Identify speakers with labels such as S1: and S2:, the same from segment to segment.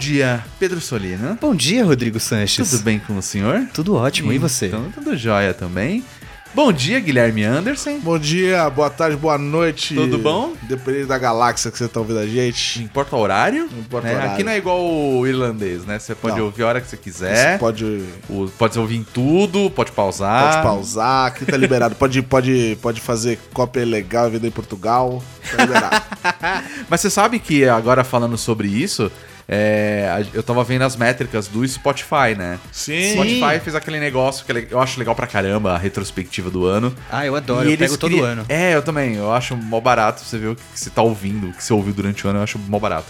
S1: Bom dia, Pedro Solina.
S2: Bom dia, Rodrigo Sanches.
S1: Tudo bem com o senhor?
S2: Tudo ótimo, e você?
S1: Então, tudo jóia também. Bom dia, Guilherme Anderson.
S3: Bom dia, boa tarde, boa noite.
S1: Tudo bom?
S3: Dependendo da galáxia que você tá ouvindo a
S1: Não
S3: gente.
S1: importa o horário.
S3: Não importa
S1: né?
S3: o horário.
S1: Aqui não é igual o irlandês, né? Você pode
S3: Não.
S1: ouvir a hora que você
S3: Você
S1: quiser.
S3: pode,
S1: O- Pode ouvir em tudo, pode pausar.
S3: pode pausar, aqui tá liberado. pode, pode, pode fazer cópia legal e vender em Portugal. Tá liberado.
S1: Mas você sabe que agora falando sobre isso, é, eu tava vendo as métricas do Spotify, né?
S3: Sim.
S1: Spotify fez aquele negócio que é eu acho legal pra caramba, a retrospectiva do ano.
S2: Ah, eu adoro,
S1: E
S2: eu
S1: eles
S2: pego todo ano.
S1: É, eu também. Eu acho mó barato você ver o que você tá ouvindo, o que você ouviu durante o ano, eu acho mó barato.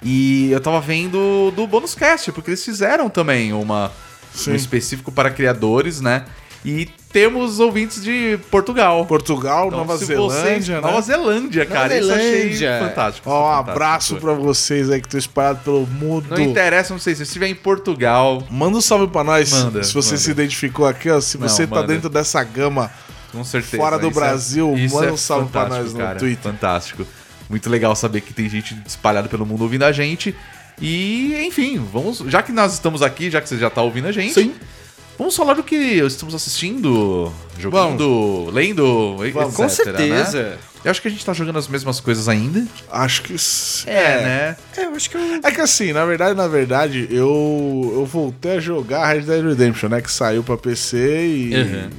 S1: E eu tava vendo do Bonus Cast, porque eles fizeram também uma,
S3: Sim.
S1: um específico para criadores, né? E temos ouvintes de Portugal.
S3: Portugal,
S1: Então,
S3: Nova Zelândia,
S1: você-
S3: né?
S1: Nova Zelândia, cara. Isso eu achei
S2: Zelândia.
S1: fantástico.
S3: Ó, um
S1: fantástico.
S3: abraço pra vocês aí que estão espalhados pelo mundo.
S1: Não interessa, não sei, se você estiver em Portugal,
S3: Manda um salve pra nós.
S1: Manda,
S3: se você
S1: manda.
S3: se identificou aqui, ó. Se
S1: Não,
S3: você tá
S1: manda.
S3: dentro dessa gama,
S1: com certeza.
S3: Fora do
S1: Isso é-
S3: Brasil,
S1: isso
S3: manda
S1: é
S3: um salve pra nós no
S1: cara,
S3: Twitter.
S1: Fantástico. Muito legal saber que tem gente espalhada pelo mundo ouvindo a gente. E, enfim, vamos. Já que nós estamos aqui, já que você já tá ouvindo a gente,
S3: Sim.
S1: Vamos falar do que estamos assistindo, jogando, lendo, etc.
S2: Com
S1: Né?
S2: certeza.
S1: Eu acho que a gente tá jogando as mesmas coisas ainda.
S3: acho que. s-
S1: É, né?
S2: É, eu acho que eu...
S3: É que assim, na verdade, na verdade, eu, eu voltei a jogar Red Dead Redemption, né? Que saiu pra PC e.
S1: Uhum.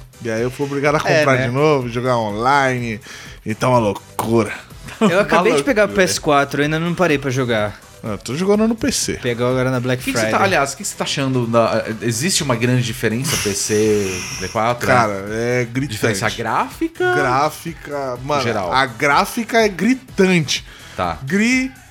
S3: E aí eu fui obrigado a
S2: É,
S3: comprar
S2: né?
S3: de novo, jogar online. Então é uma loucura.
S2: eu acabei de pegar o
S1: loucura.
S2: PS4, eu ainda não parei pra jogar.
S3: Eu tô jogando no PC.
S2: Pegar agora na Black
S1: que, que
S2: Friday.
S1: você tá, aliás, o que você tá achando? da- existe uma grande diferença PC, D4?
S3: Cara, é gritante.
S1: Diferença gráfica?
S3: Gráfica. Mano,
S1: Geral.
S3: a gráfica é gritante.
S1: Tá.
S3: Gritante.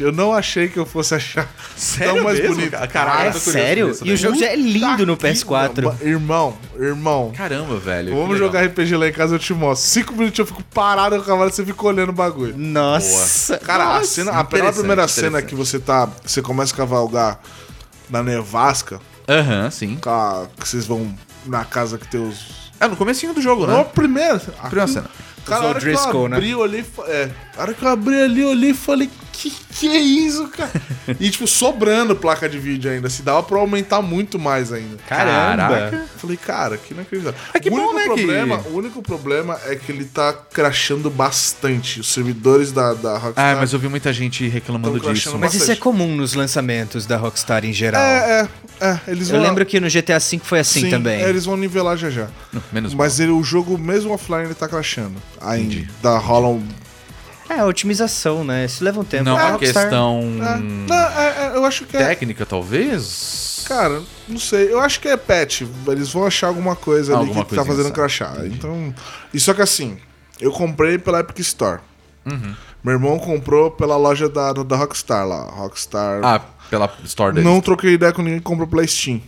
S3: Eu não achei que eu fosse achar tão mais
S1: mesmo?
S3: bonito.
S1: Caralho,
S2: É sério?
S1: nisso,
S2: E o
S1: né?
S2: jogo já é lindo no
S3: Puta que-
S2: PS4.
S3: Irmão, irmão.
S1: Caramba, velho.
S3: Vamos jogar RPG lá em casa, eu te mostro. Cinco minutos eu fico parado no cavalo e você fica olhando o bagulho.
S2: Nossa.
S3: Cara, a
S2: Nossa.
S3: cena, a, aquela
S1: interessante,
S3: primeira cena que você tá. Você começa a cavalgar na nevasca,
S1: Aham, sim.
S3: com a- que vocês vão na casa que tem os.
S1: É no comecinho do jogo,
S3: Não, a
S1: né?
S3: primeira.
S1: Primeira cena.
S3: Cara, a hora que eu
S2: Driscoll, né?
S3: abri, eu olhei. e É, a hora que eu abri ali, eu olhei e falei, que que é isso, cara? e, tipo, sobrando placa de vídeo ainda. Se dava pra aumentar muito mais ainda.
S2: Caramba.
S1: Caraca.
S3: Eu Falei, cara, que inacreditável.
S1: É que
S3: o,
S1: bom,
S3: único
S1: né, que-
S3: problema, o único problema é que ele tá crashando bastante. Os servidores da, da Rockstar.
S1: Ah, mas eu vi muita gente reclamando disso.
S2: Mas isso é comum nos lançamentos da Rockstar em geral.
S3: É, é, é. Eles
S2: Eu
S3: vão.
S2: lembro que no GTA V foi assim
S3: Sim,
S2: também.
S3: é, eles vão nivelar já já.
S1: Menos
S3: Mas ele, o jogo, mesmo offline, ele tá crashando. Ainda.
S1: Entendi.
S3: Da rola um.
S2: É, otimização, né? Isso leva um tempo.
S1: Não,
S2: A
S1: uma
S2: Rockstar-
S1: questão
S3: É, não, é, é, eu acho que é.
S1: técnica, talvez?
S3: Cara, não sei. Eu acho que é patch. Eles vão achar alguma coisa ali
S1: Alguma
S3: que tá fazendo
S1: sabe?
S3: crashar. Então. E só que assim, eu comprei pela Epic Store.
S1: Uhum.
S3: Meu irmão comprou pela loja da, da Rockstar lá. Rockstar.
S1: Ah, pela Store deles.
S3: não troquei ideia com ninguém que comprou pela Steam.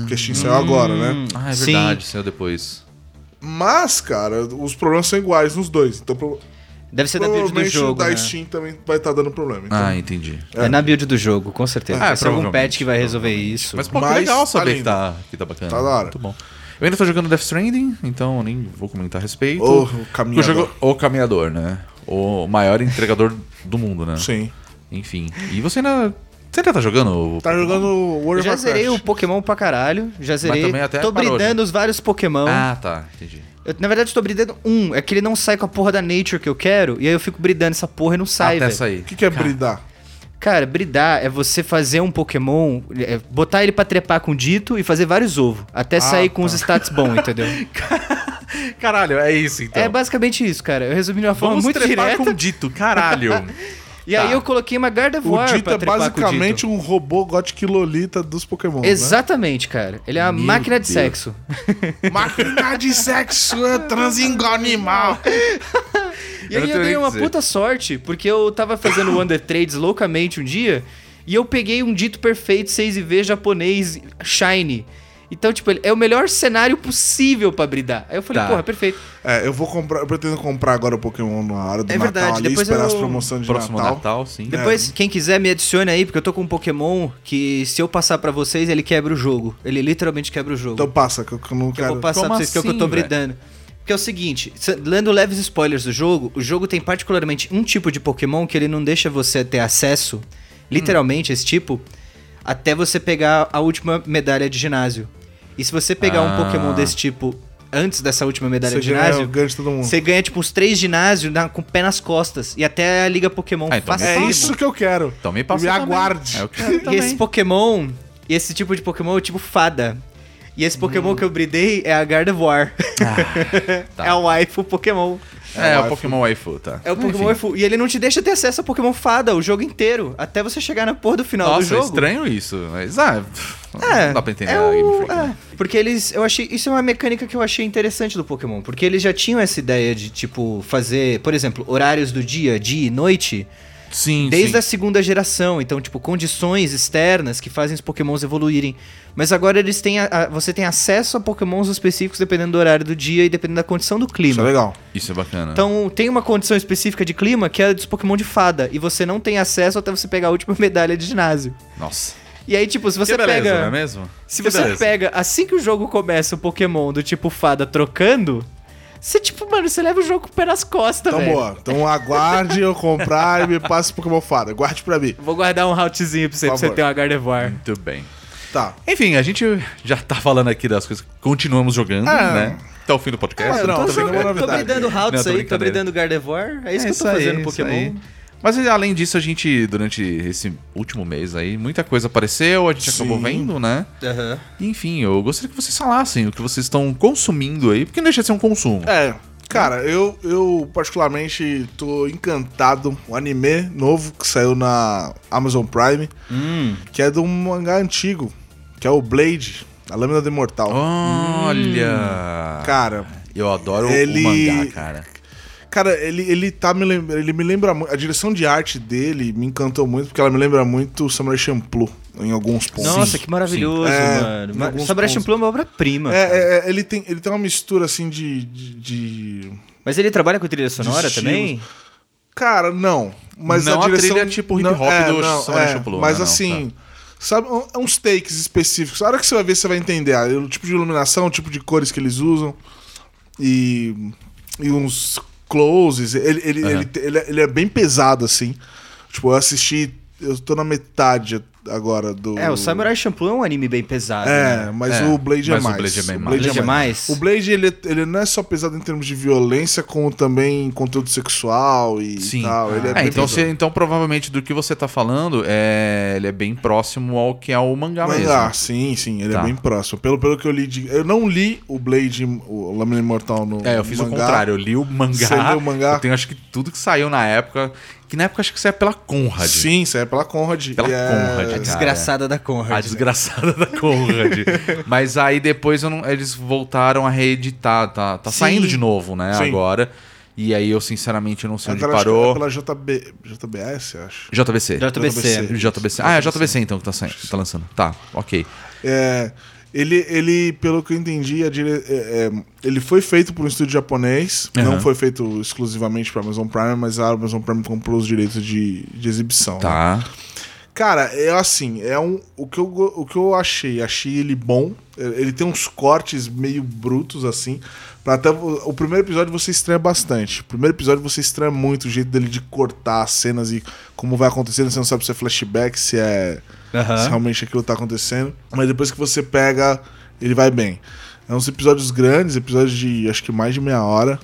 S3: Porque a Steam saiu agora, né?
S1: Ah, é
S2: Sim.
S1: verdade, saiu depois.
S3: Mas, cara, os problemas são iguais nos dois. Então,
S2: Deve ser da build do
S3: provavelmente o
S2: jogo,
S3: da
S2: né?
S3: Steam também vai estar dando problema. Então,
S1: Ah, entendi.
S2: É. na build do jogo, com certeza.
S1: Ah,
S2: ser algum patch que vai resolver isso.
S1: Mas, pô, que
S3: Mas
S1: legal
S3: tá
S1: saber que
S3: lindo.
S1: tá, que tá bacana.
S3: Tá da hora.
S1: Muito bom. Eu ainda tô jogando Death Stranding, então nem vou comentar a respeito.
S3: O
S1: O
S3: caminhador.
S1: jogo O Caminhador, né? O maior entregador do mundo, né?
S3: Sim.
S1: Enfim. E você ainda. Você ainda tá jogando? o-
S3: Tá jogando World
S2: já
S3: of
S2: zerei o
S3: Warcraft.
S2: Pokémon pra caralho. Já zerei.
S1: também até
S2: tô
S1: parou,
S2: bridando os vários Pokémon.
S1: Ah, tá. Entendi.
S2: Eu, na verdade, tô bridando um. É que ele não sai com a porra da Nature que eu quero. E aí eu fico bridando essa porra e não sai,
S1: Até
S2: velho.
S1: sair.
S3: O que, que é bridar?
S2: Cara, bridar é você fazer um Pokémon, é, botar ele pra trepar com dito e fazer vários ovos. Até sair com os stats bons, entendeu?
S1: Caralho, é isso então.
S2: É basicamente isso, cara. Eu resumi de uma forma
S1: Vamos
S2: muito
S1: trepar
S2: direta.
S1: com dito, caralho.
S2: E aí
S1: Tá.
S2: eu coloquei uma Guard of
S3: O Dito
S2: pra
S3: é basicamente
S2: Dito.
S3: um robô Gothic Lolita dos Pokémon. né?
S2: Exatamente, cara. Ele é uma
S1: Meu
S2: máquina de
S1: Deus.
S2: sexo.
S3: Máquina de sexo é transinganimal.
S2: E
S1: Eu
S2: aí eu
S1: tenho nem
S2: dei uma
S1: dizer.
S2: puta sorte, porque eu tava fazendo Wonder Trades loucamente um dia, E eu peguei um dito perfeito 6V japonês shiny. Então, tipo, ele- é o melhor cenário possível pra bridar. Aí eu falei,
S1: Tá.
S2: porra, perfeito.
S3: É, eu vou comprar, eu pretendo comprar agora o Pokémon na hora do
S2: É
S3: Natal
S2: verdade,
S3: ali,
S2: depois
S3: esperar
S2: eu-
S3: as promoções de
S1: Próximo
S3: Natal.
S1: Natal, sim.
S2: Depois, quem quiser, me adicione aí, porque eu tô com um Pokémon que, se eu passar pra vocês, ele quebra o jogo. Ele literalmente quebra o jogo.
S3: Então passa, que eu, eu não
S2: que eu
S3: quero...
S2: vou passar
S1: Como
S2: pra vocês, que é o que eu tô
S1: assim,
S2: bridando. Porque é o seguinte, lendo leves spoilers do jogo, o jogo tem particularmente um tipo de Pokémon que ele não deixa você ter acesso, literalmente esse tipo, até você pegar a última medalha de ginásio. E se você pegar um
S1: Ah.
S2: Pokémon desse tipo antes dessa última medalha
S3: Você
S2: de
S3: ganha
S2: ginásio,
S3: todo mundo.
S2: você ganha tipo uns três ginásios na- com o pé nas costas. E até a Liga Pokémon
S1: Ah, então
S2: fácil.
S3: É isso que eu quero.
S1: Então me passa
S3: Me
S1: também.
S3: aguarde.
S1: É, eu quero
S2: E esse Pokémon, e esse tipo de Pokémon é o tipo fada. E esse Pokémon que eu bridei é a Gardevoir.
S1: tá.
S2: É o waifu Pokémon.
S1: É,
S3: É
S1: o
S3: o
S1: Pokémon Waifu, tá.
S2: É o Pokémon
S1: Enfim.
S2: waifu. E ele não te deixa ter acesso a Pokémon fada o jogo inteiro. Até você chegar na porra do final do
S1: Nossa, é
S2: jogo.
S1: estranho isso. Mas, ah,
S2: É,
S1: não dá pra entender
S2: é
S1: a Game
S2: o-
S1: Freak. né?
S2: é, porque eles, eu achei, isso é uma mecânica que eu achei interessante do Pokémon, porque eles já tinham essa ideia de tipo fazer, por exemplo, horários do dia, dia e noite,
S1: Sim,
S2: desde
S1: sim.
S2: a segunda geração, então tipo condições externas que fazem os Pokémons evoluírem. Mas agora eles têm, a- a- você tem acesso a Pokémons específicos dependendo do horário do dia e dependendo da condição do
S3: Isso é
S2: clima.
S3: legal.
S1: Isso é bacana.
S2: Então, tem uma condição específica de clima que é a dos Pokémon de fada. E você não tem acesso até você pegar a última medalha de ginásio.
S1: Nossa.
S2: E aí, tipo, se você
S1: que beleza,
S2: pega.
S1: não é mesmo?
S2: Se
S1: Que
S2: você
S1: beleza.
S2: pega, assim que o jogo começa, o Pokémon do tipo fada trocando, você, tipo, mano, você leva o jogo com o pé nas costas,
S3: Então
S2: velho.
S3: boa. Então aguarde eu comprar e me passe o Pokémon Fada. Guarde pra mim.
S2: Vou guardar um routzinho pra você, pra você ter uma Gardevoir.
S1: Muito bem.
S3: Tá.
S1: Enfim, a gente já tá falando aqui das coisas. Continuamos jogando,
S3: É.
S1: né? Até o fim do podcast.
S3: É, não,
S2: tô,
S3: tô
S2: tô
S3: novidade.
S2: bridando
S1: Não,
S2: routes
S1: tô
S2: aí, tô
S1: brincadeira.
S2: bridando Gardevoir. É isso que eu
S1: isso
S2: tô
S1: aí,
S2: fazendo
S1: isso
S2: Pokémon.
S1: Mas além disso, a gente, durante esse último mês aí, muita coisa apareceu, a gente
S3: Sim.
S1: acabou vendo, né? E, enfim, eu gostaria que vocês falassem o que vocês estão consumindo aí, porque não deixa de ser um consumo.
S3: É, cara, eu, eu particularmente tô encantado. Um anime novo que saiu na Amazon Prime,
S2: Hum.
S3: que é de um mangá antigo, que é o Blade, a Lâmina do Imortal.
S1: Olha!
S3: Cara,
S1: eu adoro
S3: ele-
S1: o mangá, cara.
S3: Cara, ele, ele tá me lembra, ele me lembra muito, a direção de arte dele me encantou muito, porque ela me lembra muito o Samurai Champloo em alguns pontos.
S2: Nossa, que maravilhoso,
S3: É,
S2: mano. Ma- Samurai. Champloo é uma obra-prima.
S3: É, é, é, ele, tem, ele tem uma mistura assim de- de- de
S2: Mas ele trabalha com trilha sonora também?
S3: Cara, não. Mas
S1: Não
S3: a
S1: a
S3: direção...
S1: trilha tipo hip
S3: não,
S1: hop do
S3: não,
S1: Samurai Champloo,
S3: Mas
S1: né? Não,
S3: assim, sabe, um- uns takes específicos. A hora que você vai ver, você vai entender. ah, o tipo de iluminação, o tipo de cores que eles usam. E, e uns closes. Ele, ele,
S1: Aham.
S3: ele, ele, é- ele é bem pesado, assim. Tipo, eu assisti... Eu tô na metade agora do...
S2: É, o Samurai Champloo é um anime bem pesado.
S3: É,
S2: né?
S3: mas
S1: É,
S3: o Blade é
S1: mas o
S3: mais.
S1: Blade é bem
S3: O
S1: mais.
S2: Blade é mais?
S3: O Blade, ele, ele não é só pesado em termos de violência, como também conteúdo sexual e
S1: Sim.
S3: tal. Ele é
S1: É,
S3: bem
S1: então, você- então provavelmente do que você tá falando, é, ele é bem próximo ao que é o mangá,
S3: Mangá,
S1: mesmo.
S3: sim, sim, ele
S1: Tá.
S3: é bem próximo. Pelo, pelo que eu li de. Eu não li o Blade, o Lâmina Imortal no.
S1: É, eu fiz o
S3: mangá.
S1: contrário, eu li o mangá.
S3: Você leu o mangá?
S1: Eu tenho acho que tudo que saiu na época, que na época acho que saiu pela Conrad.
S3: Sim, isso é pela Conrad.
S1: Pela
S3: e é-
S1: Conrad,
S2: A
S1: cara.
S2: desgraçada da Conrad.
S1: A
S2: né?
S1: desgraçada da Conrad. Mas aí depois eu não- eles voltaram a reeditar, tá, tá
S3: Sim.
S1: saindo de novo, né,
S3: Sim.
S1: agora. E aí eu sinceramente não sei onde
S3: Aquela- acho que
S1: parou.
S3: É pela JB, JBS, acho.
S1: JBC.
S2: JBC.
S1: JBC. Ah, é JBC então que tá, saindo, tá lançando. Tá, ok.
S3: É, ele, ele, pelo que eu entendi, dire... é, é, ele foi feito por um estúdio japonês.
S1: Aham.
S3: Não foi feito exclusivamente para Amazon Prime, mas a Amazon Prime comprou os direitos de, de exibição. né?
S1: Tá.
S3: Cara, é assim, é um o que eu, o que eu achei, achei ele bom. Ele tem uns cortes meio brutos assim, Pra até o, o primeiro episódio você estranha bastante. O primeiro episódio você estranha muito o jeito dele de cortar as cenas e como vai acontecendo, você não sabe se é flashback, se é
S2: Aham.
S3: se realmente aquilo tá acontecendo. Mas depois que você pega, ele vai bem. É uns episódios grandes, episódios de acho que mais de meia hora.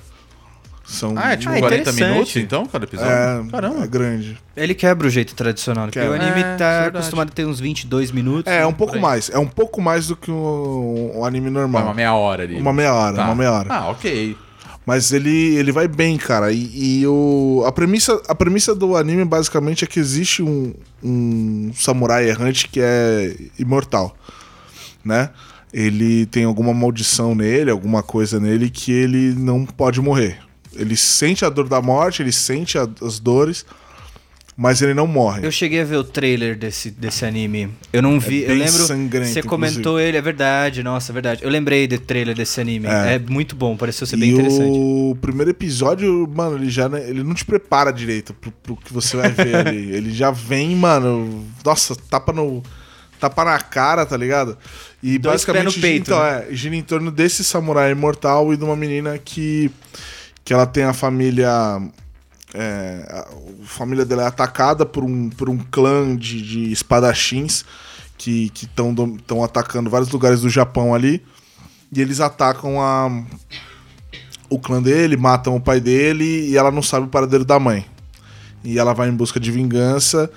S3: São
S1: Ah, é tipo
S2: Ah,
S1: 40
S2: interessante.
S1: minutos então, cada episódio?
S3: é,
S1: Caramba.
S3: é grande.
S2: Ele quebra o jeito tradicional, porque o
S3: Quebra.
S2: anime
S1: É,
S2: tá
S1: verdade.
S2: acostumado a ter uns 22 minutos.
S3: É, é um pouco mais. É um pouco mais do que um, um anime
S1: É
S3: normal.
S1: uma meia hora ali.
S3: Uma meia hora,
S1: Tá.
S3: uma meia hora.
S1: Ah, ok.
S3: Mas ele, ele vai bem, cara. E, e o, a, premissa, a premissa do anime basicamente é que existe um, um samurai errante que é imortal, né? Ele tem alguma maldição nele, alguma coisa nele que ele não pode morrer. Ele sente a dor da morte, ele sente a- as dores, mas ele não morre.
S2: Eu cheguei a ver o trailer desse, desse anime. Eu não vi. eu
S3: bem
S2: lembro.
S3: sangrento,
S2: você comentou ele, é verdade. Nossa, é verdade. Eu lembrei do trailer desse anime. É,
S3: É.
S2: muito bom, pareceu ser bem
S3: e
S2: interessante.
S3: o primeiro episódio, mano, ele já ele não te prepara direito pro, pro que você vai ver ali. Ele já vem, mano, nossa, tapa no tapa na cara, tá ligado? E
S2: Dois
S3: basicamente
S2: no peito,
S3: então,
S2: né?
S3: é, gira em torno desse samurai imortal e de uma menina que que ela tem a família é, a família dela é atacada por um, por um clã de, de espadachins que estão atacando vários lugares do Japão ali. E eles atacam a, o clã dele, matam o pai dele e ela não sabe o paradeiro da mãe. E ela vai em busca de vingança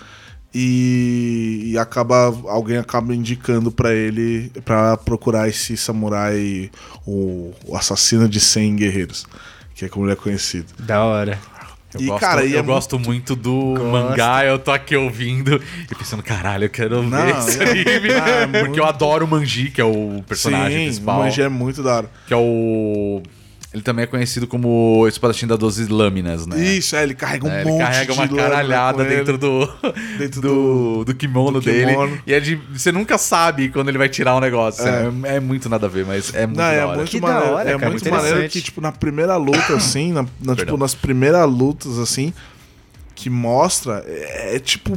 S3: e, e acaba alguém acaba indicando pra ele pra procurar esse samurai, o, o assassino de 100 guerreiros, que é como ele é conhecido.
S2: Da hora.
S1: Eu
S3: E,
S1: gosto,
S3: cara,
S1: eu
S3: é
S1: gosto muito do mangá, eu tô aqui ouvindo e pensando, caralho, eu quero
S3: Não,
S1: ver esse
S3: é-
S1: anime.
S3: Ah, é
S1: porque
S3: muito-
S1: eu adoro o Manji, que é o personagem
S3: Sim,
S1: principal.
S3: o Manji é muito da hora.
S1: Que é o. Ele também é conhecido como o espadachim da 12 lâminas, né?
S3: Isso, é, ele carrega um
S1: É,
S3: monte
S1: ele carrega
S3: de
S1: uma caralhada dentro do,
S3: Dentro
S1: do, do kimono
S3: do
S1: dele.
S3: kimono.
S1: E é de, você nunca sabe quando ele vai tirar um negócio.
S3: É.
S1: É, é muito nada a ver, mas é muito
S3: Não, é
S1: hora.
S3: muito
S2: Que da
S3: maneiro.
S2: hora,
S3: é
S2: cara,
S3: muito
S2: interessante.
S3: maneiro que, tipo, na primeira luta, assim, na, na, tipo, nas primeiras lutas, assim, que mostra, é, é, tipo,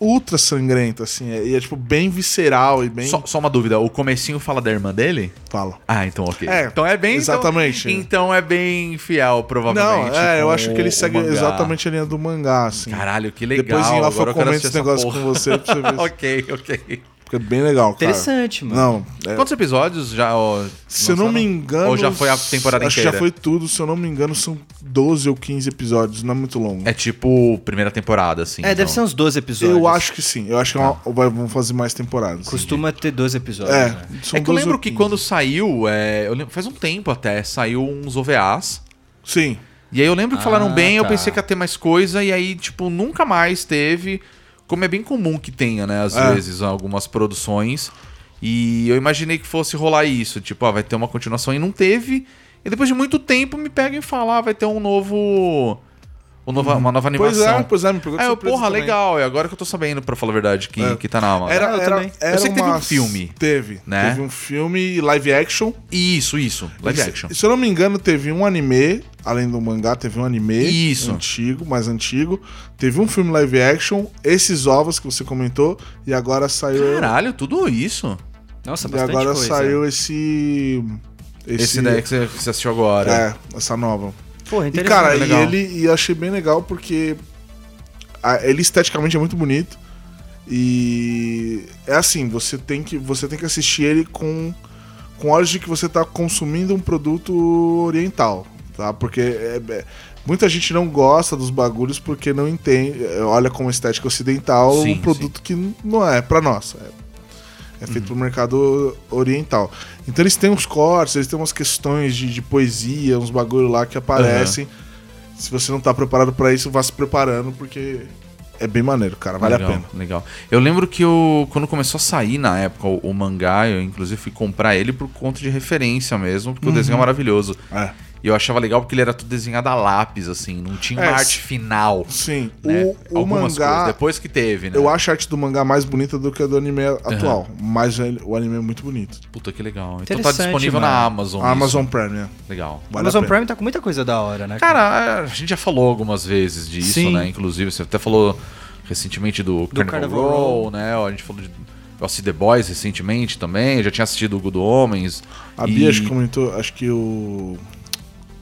S3: ultra sangrento, assim, é, e é, tipo, bem visceral e bem...
S1: Só, só uma dúvida, o comecinho fala da irmã dele?
S3: Fala.
S1: Ah, então ok.
S3: É,
S1: então é bem. então-
S3: exatamente.
S1: Então, é bem fiel,
S3: Não,
S1: provavelmente.
S3: é, eu acho que ele segue exatamente a linha do mangá, assim.
S1: Caralho, que legal.
S3: Depois em off
S1: Agora
S3: eu comento esse negócio
S1: porra.
S3: com você pra você ver.
S1: ok, ok.
S3: Porque é bem legal, cara.
S2: Interessante, mano.
S3: Não, é,
S1: Quantos episódios já? ó,
S3: se eu não me engano...
S1: Ou já foi a temporada
S3: acho
S1: inteira?
S3: que já foi tudo, se eu não me engano, são 12 ou 15 episódios, não é muito longo.
S1: É tipo primeira temporada, assim.
S2: É, deve
S1: então.
S2: ser uns 12 episódios.
S3: Eu acho que sim. Eu acho que é uma-
S1: Tá.
S3: vai- vão fazer mais temporadas.
S2: Costuma ter 12 episódios.
S3: É,
S2: né?
S3: são
S1: É que eu
S3: 12
S1: lembro que
S3: 15.
S1: quando saiu, é, eu lembro- faz um tempo até, saiu uns OVAs.
S3: Sim.
S1: E aí eu lembro que falaram
S2: Ah,
S1: bem, eu
S2: tá.
S1: pensei que ia ter mais coisa, e aí, tipo, nunca mais teve. Como é bem comum que tenha, né, às
S3: É.
S1: vezes, algumas produções. E eu imaginei que fosse rolar isso, tipo, ah, vai ter uma continuação e não teve. E depois de muito tempo me pegam e falam, ah, vai ter um novo. Um nova- uma nova
S3: Pois
S1: animação.
S3: é, pois é, me pegou de
S1: Aí eu,
S3: surpresa
S1: porra,
S3: também.
S1: legal. É agora que eu tô sabendo, pra falar a verdade, que,
S3: É.
S1: que tá na Amazon.
S3: Era,
S2: Ah, eu
S3: era,
S2: também.
S3: era
S1: Eu sei que teve um filme,
S3: Teve.
S1: né?
S3: Teve um filme live action.
S1: Isso, isso. Live action.
S3: Se eu não me engano, teve um anime, além do mangá, teve um anime
S1: Isso.
S3: antigo, mais antigo. Teve um filme live action, esses ovos que você comentou, e agora saiu.
S1: Caralho, tudo isso.
S2: Nossa,
S3: e
S2: bastante
S3: agora
S2: coisa.
S3: saiu esse.
S1: Esse, daí que você, que você assistiu agora.
S3: É, essa nova.
S2: Porra,
S3: E, cara, e ele e eu achei bem legal porque a- ele esteticamente é muito bonito. E é assim, você tem que você tem que assistir ele com com olhos de que você tá consumindo um produto oriental, tá? Porque é- é- muita gente não gosta dos bagulhos porque não entende, olha como estética ocidental
S1: Sim,
S3: um produto que não é pra nós. É, é feito pro mercado oriental. Então eles têm uns cortes, eles têm umas questões de, de poesia, uns bagulho lá que aparecem. Se você não tá preparado pra isso, vá se preparando, porque é bem maneiro, cara. Vale
S1: legal,
S3: a pena.
S1: Legal. Eu lembro que eu, quando começou a sair na época o, o mangá, eu inclusive fui comprar ele por conta de referência mesmo, porque o desenho é maravilhoso.
S3: É.
S1: E eu achava legal porque ele era tudo desenhado a lápis, assim, não tinha uma
S3: É,
S1: arte final.
S3: Sim,
S1: Né?
S3: o, o
S1: Algumas
S3: mangá.
S1: coisas, depois que teve, né?
S3: Eu acho a arte do mangá mais bonita do que a do anime atual. Mas ele- o anime é muito bonito.
S1: Puta que legal. Então tá
S2: Interessante,
S1: disponível
S2: mano.
S1: na Amazon.
S3: A
S1: isso.
S3: Amazon Prime, né?
S1: Legal.
S3: Vale
S2: Amazon. Prime tá com muita coisa da hora, né?
S1: Cara, a gente já falou algumas vezes disso,
S2: Sim.
S1: né? Inclusive, você até falou recentemente do, Carnival,
S2: Carnival
S1: Row,
S2: Row.
S1: né? A gente falou de. Eu assisti The Boys recentemente também, já tinha assistido o Good Homens.
S3: A
S1: e-
S3: Bia acho que comentou, acho que o.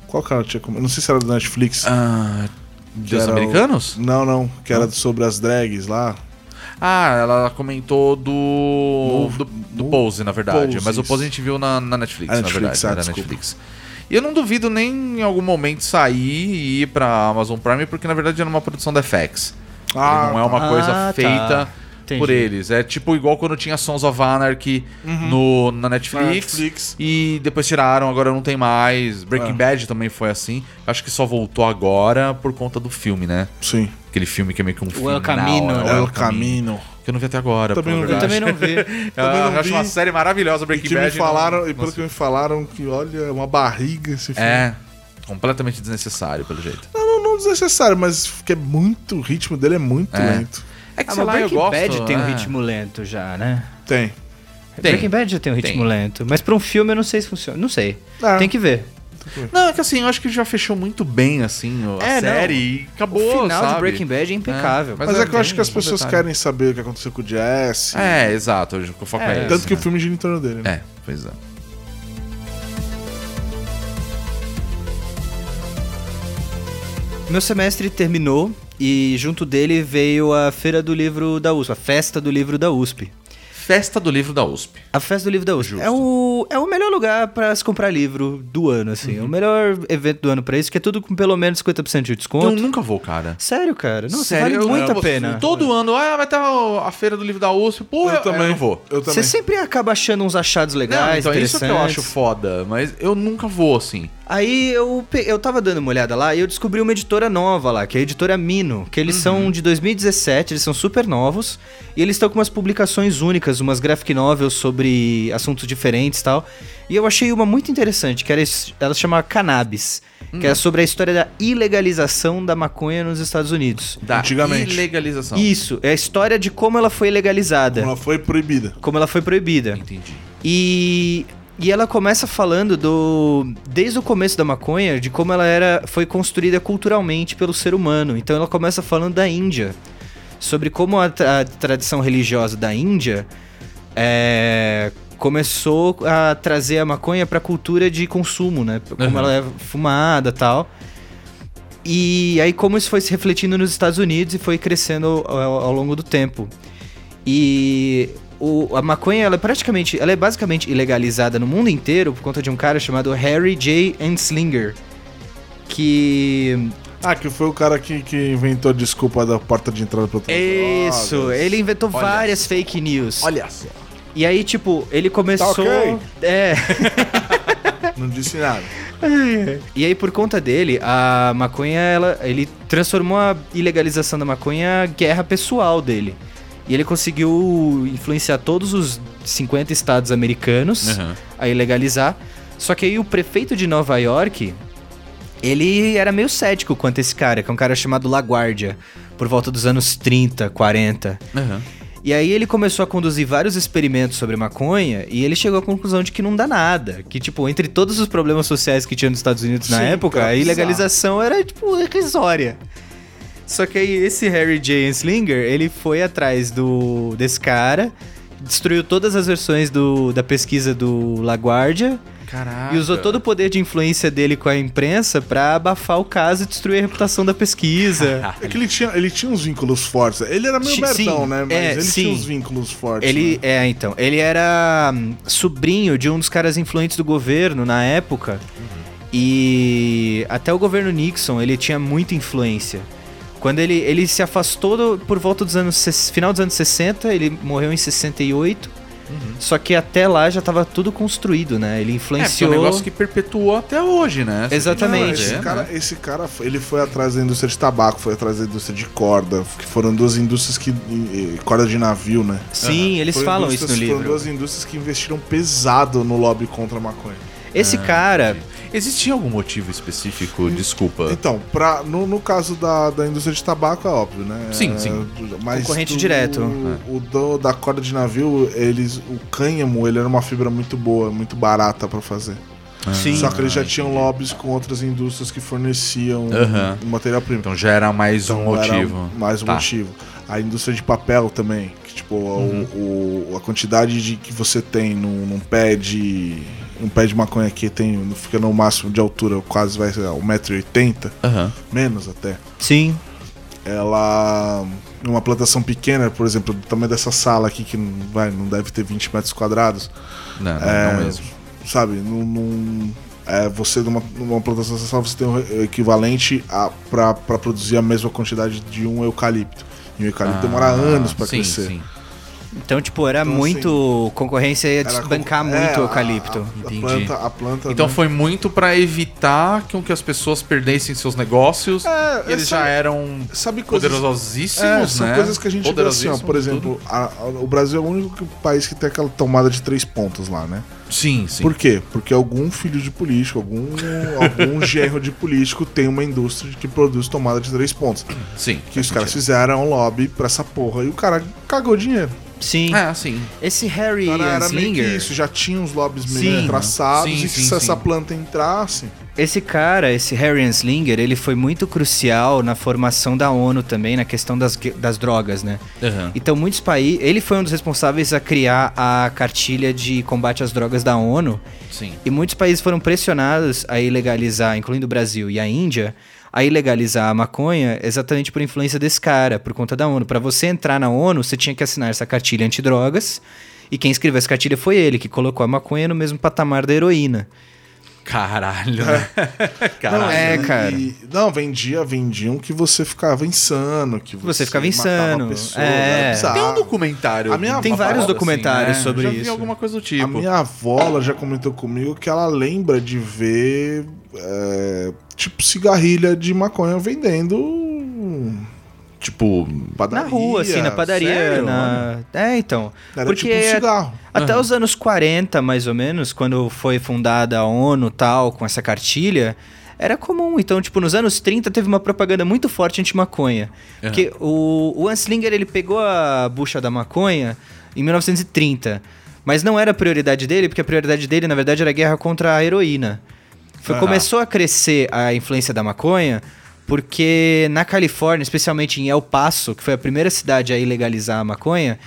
S3: Qual cara tinha comentado? Não sei se era do Netflix.
S1: Ah,
S3: que
S1: dos
S3: era o-
S1: americanos?
S3: Não, não. Que era sobre as drags lá.
S1: Ah, ela comentou do. do, do
S3: no-
S1: Pose, na verdade.
S3: Pose,
S1: mas o. Pose a gente viu na, na Netflix,
S3: Ah,
S1: na
S3: Netflix,
S1: verdade.
S3: ah,
S1: era
S3: desculpa.
S1: Netflix. E eu não duvido nem em algum momento sair e ir pra Amazon Prime, porque na verdade era uma produção da FX.
S3: Ah,
S1: não é uma
S2: tá.
S1: coisa
S2: Ah, tá.
S1: feita
S2: Entendi.
S1: por eles. É tipo igual quando tinha Sons of Anarchy no, na Netflix.
S3: Na Netflix.
S1: E depois tiraram, agora não tem mais. Breaking
S3: É.
S1: Bad também foi assim. Acho que só voltou agora por conta do filme, né?
S3: Sim.
S1: Aquele filme que é meio que um
S2: O El Camino,
S1: né?
S3: El Camino.
S1: Que eu não vi até agora,
S3: Também não vi.
S2: Eu também não vi.
S1: Eu
S3: Também não
S1: acho
S3: vi.
S1: uma série maravilhosa,
S3: E
S1: Breaking
S3: me
S1: Bad. não-
S3: falaram, e
S1: não
S3: pelo que me falaram, que olha, é uma barriga esse filme.
S1: É, completamente desnecessário, pelo jeito.
S3: Não, não, não desnecessário, mas que é muito. O ritmo dele é muito
S1: É.
S3: lento.
S1: É que,
S2: Ah,
S1: sei lá, eu
S2: Breaking
S1: gosto...
S2: Bad tem um
S1: é.
S2: ritmo lento já, né?
S3: Tem.
S1: Tem.
S2: Breaking Bad já tem um ritmo
S1: Tem.
S2: lento. Mas pra um filme eu não sei se funciona. Não sei.
S3: Ah.
S2: Tem que ver.
S1: Não, é que assim, eu acho que já fechou muito bem, assim, a
S2: É, não.
S1: série e acabou,
S2: o final
S1: sabe?
S2: de Breaking Bad é impecável.
S1: Mas
S3: Mas,
S1: é
S3: é que eu acho que as pessoas
S1: completário.
S3: querem saber o que aconteceu com o Jesse.
S1: É, exato, hoje o foco é,
S2: É.
S1: esse,
S3: Tanto que
S1: né?
S3: o filme gira em torno dele, né?
S1: É, pois é.
S2: Meu semestre terminou e junto dele veio a Feira do Livro da USP, a Festa do Livro da USP.
S1: Festa do livro da USP.
S2: A Festa do Livro da USP é o, é o melhor lugar pra se comprar livro do ano, assim.
S1: Uhum.
S2: É o melhor evento do ano pra isso, que é tudo com pelo menos 50% de
S1: Eu
S2: desconto.
S1: nunca vou, cara.
S2: Sério, cara. Nossa,
S1: Sério,
S2: vale
S1: eu-
S2: muito
S1: eu-
S2: a pena.
S1: Todo ano, ah, vai ter a, feira do livro da USP. Pô, eu,
S3: Eu também.
S1: eu não vou.
S3: Eu
S2: Você
S3: também.
S2: sempre acaba achando uns achados
S1: Não,
S2: legais,
S1: então isso que eu acho
S2: interessantes.
S1: foda, mas eu nunca vou, assim.
S2: Aí eu, eu tava dando uma olhada lá e eu descobri uma editora nova lá, que é a editora Mino, que eles
S1: Uhum.
S2: são de 2017, eles são super novos, e eles estão com umas publicações únicas, umas graphic novels sobre assuntos diferentes e tal. E eu achei uma muito interessante, que era, ela se chama Cannabis, que
S1: Hum.
S2: é sobre a história da ilegalização da maconha nos Estados Unidos.
S1: Da
S3: Antigamente.
S1: ilegalização.
S2: Isso, é a história de como ela foi legalizada,
S3: Ela foi proibida.
S2: como ela foi proibida.
S1: Entendi.
S2: E, e ela começa falando do desde o começo da maconha, de como ela era foi construída culturalmente pelo ser humano. Então ela começa falando da Índia, sobre como a, a tradição religiosa da Índia é, começou a trazer a maconha para a cultura de consumo, né? Como
S1: Uhum.
S2: ela é fumada, tal. E aí como isso foi se refletindo nos Estados Unidos e foi crescendo ao, ao longo do tempo. E o- a maconha, ela é praticamente, ela é basicamente ilegalizada no mundo inteiro por conta de um cara chamado Harry J. Anslinger, que
S3: Ah, que foi o cara que, que inventou a desculpa da porta de entrada pro
S2: isso, ele inventou
S1: Olha
S2: várias fake news.
S1: Olha só.
S2: E aí, tipo, ele começou,
S3: Tá ok.
S2: é,
S3: Não disse nada.
S2: E aí, por conta dele, a maconha, ela, ele transformou a ilegalização da maconha em guerra pessoal dele. E ele conseguiu influenciar todos os 50 estados americanos
S1: Uhum.
S2: a ilegalizar. Só que aí o prefeito de Nova York, ele era meio cético quanto a esse cara, que é um cara chamado LaGuardia, por volta dos anos 30, 40.
S1: Uhum.
S2: E aí ele começou a conduzir vários experimentos sobre maconha e ele chegou à conclusão de que não dá nada. Que, tipo, entre todos os problemas sociais que tinha nos Estados Unidos na
S3: Sim,
S2: época,
S3: era
S2: a ilegalização era, tipo, irrisória. Só que aí esse Harry J. Anslinger, ele foi atrás do desse cara, destruiu todas as versões do, da pesquisa do LaGuardia
S1: Caraca.
S2: e usou todo o poder de influência dele com a imprensa pra abafar o caso e destruir a reputação da pesquisa.
S3: É que ele tinha, ele tinha uns vínculos fortes. Ele era meio
S2: sim,
S3: né? Mas
S2: é,
S3: ele
S2: sim.
S3: tinha uns vínculos fortes.
S2: Ele
S3: né?
S2: é, então. Ele era hum, sobrinho de um dos caras influentes do governo na época. E até o governo Nixon, ele tinha muita influência. Quando ele, ele se afastou do- por volta dos anos final dos anos 60, ele morreu em 68. Só que até lá já tava tudo construído, né? Ele
S1: É, porque é
S2: influenciou.
S1: um negócio que perpetuou até hoje, né?
S2: Exatamente.
S3: Não, esse, cara,
S1: né?
S3: esse cara, ele foi atrás da indústria de tabaco, foi atrás da indústria de corda, que foram duas indústrias que. corda de navio, né?
S2: Sim, eles
S3: Foram
S2: falam isso no
S3: Foram
S2: livro.
S3: duas indústrias que investiram pesado no lobby contra a maconha.
S2: Esse cara,
S1: Existia algum motivo específico? Desculpa.
S3: Então, pra, no, no caso da, da indústria de tabaco, é óbvio, né?
S1: Sim,
S3: É,
S1: sim.
S3: Mas
S2: Concorrente
S3: do-
S2: direto.
S3: O do- da corda de navio, eles, o cânhamo, ele era uma fibra muito boa, muito barata pra fazer.
S2: sim.
S3: Só que eles já
S1: Ah,
S3: tinham
S1: entendi.
S3: lobbies com outras indústrias que forneciam
S1: Aham.
S3: o matéria-prima.
S1: Então já era mais um
S3: Então, era
S1: motivo.
S3: Mais um
S1: Tá.
S3: motivo. A indústria de papel também, que tipo,
S1: Uhum.
S3: o, o- a quantidade de que você tem num, num pé de. Um pé de maconha aqui tem, fica no máximo de altura, quase vai ser 1,80m,
S1: Aham.
S3: menos até.
S2: Sim.
S3: Ela. Uma plantação pequena, por exemplo, do tamanho dessa sala aqui, que não, vai, não deve ter 20 metros quadrados,
S1: Não, não,
S3: É,
S1: não mesmo.
S3: sabe? Num- é, você numa, numa plantação dessa sala, você tem o equivalente a, pra, pra produzir a mesma quantidade de um eucalipto. E o eucalipto demora
S1: Ah,
S3: anos pra
S1: sim,
S3: crescer.
S1: Sim.
S2: Então, tipo, era
S3: Então,
S2: muito. Concorrência ia desbancar
S3: como-
S2: muito
S3: é,
S2: o
S3: a-
S2: eucalipto.
S3: A, a
S1: Entendi.
S3: planta, a planta.
S1: Então
S3: né?
S1: foi muito pra evitar com que as pessoas perdessem seus negócios.
S3: É,
S1: eles
S3: essa-
S1: já eram
S3: Sabe coisas.
S1: poderosíssimos,
S3: É, são
S1: né?
S3: coisas que a gente vê assim, ó. Por exemplo, a- a- o Brasil é o único país que tem aquela tomada de três pontas lá, né?
S1: Sim, sim.
S3: Por quê? Porque algum filho de político, algum, algum genro de político tem uma indústria que produz tomada de três pontas.
S1: Sim.
S3: Que os caras fizeram um lobby pra essa porra e o cara cagou dinheiro.
S2: Sim.
S1: É, sim.
S2: Esse Harry
S3: Então era, era meio que
S2: Anslinger,
S3: isso, já tinha uns lobbies meio
S2: Sim.
S3: traçados
S1: Sim,
S3: e que
S1: sim,
S3: se essa planta entrasse.
S2: esse cara, esse Harry Anslinger, ele foi muito crucial na formação da ONU também, na questão das, das drogas, né?
S1: Aham.
S2: Então, muitos países. Ele foi um dos responsáveis a criar a cartilha de combate às drogas da ONU.
S1: Sim.
S2: E muitos países foram pressionados a ilegalizar, incluindo o Brasil e a Índia, a ilegalizar a maconha exatamente por influência desse cara, por conta da ONU. Para você entrar na ONU, você tinha que assinar essa cartilha antidrogas. E quem escreveu essa cartilha foi ele, que colocou a maconha no mesmo patamar da heroína.
S1: Caralho, né? Caralho.
S3: Não,
S2: é,
S3: e-
S2: cara.
S3: não, vendia, vendiam que você ficava insano, que você,
S2: Você ficava insano,
S3: a pessoa,
S2: é.
S3: era bizarro.
S1: Tem um documentário.
S3: A minha
S2: Tem
S3: avó,
S2: vários
S3: assim,
S2: documentários
S1: né?
S2: sobre
S1: Já vi
S2: isso.
S1: alguma coisa do
S3: A
S1: tipo.
S3: minha avó ela já comentou comigo que ela lembra de ver é, tipo cigarrilha de maconha vendendo
S1: Tipo,
S3: padaria.
S2: na rua, assim, na padaria.
S1: sério?
S2: na... É, então.
S3: Era
S2: porque
S3: tipo um cigarro.
S2: Até os anos 40, mais ou menos, quando foi fundada a ONU tal, com essa cartilha, era comum. Então, tipo, nos anos 30 teve uma propaganda muito forte anti-maconha. Porque o, o Anslinger, ele pegou a bucha da maconha em 1930. Mas não era a prioridade dele, porque a prioridade dele, na verdade, era a guerra contra a heroína. Foi,
S1: Aham.
S2: Começou a crescer a influência da maconha porque na Califórnia, especialmente em El Paso, que foi a primeira cidade a ilegalizar a maconha,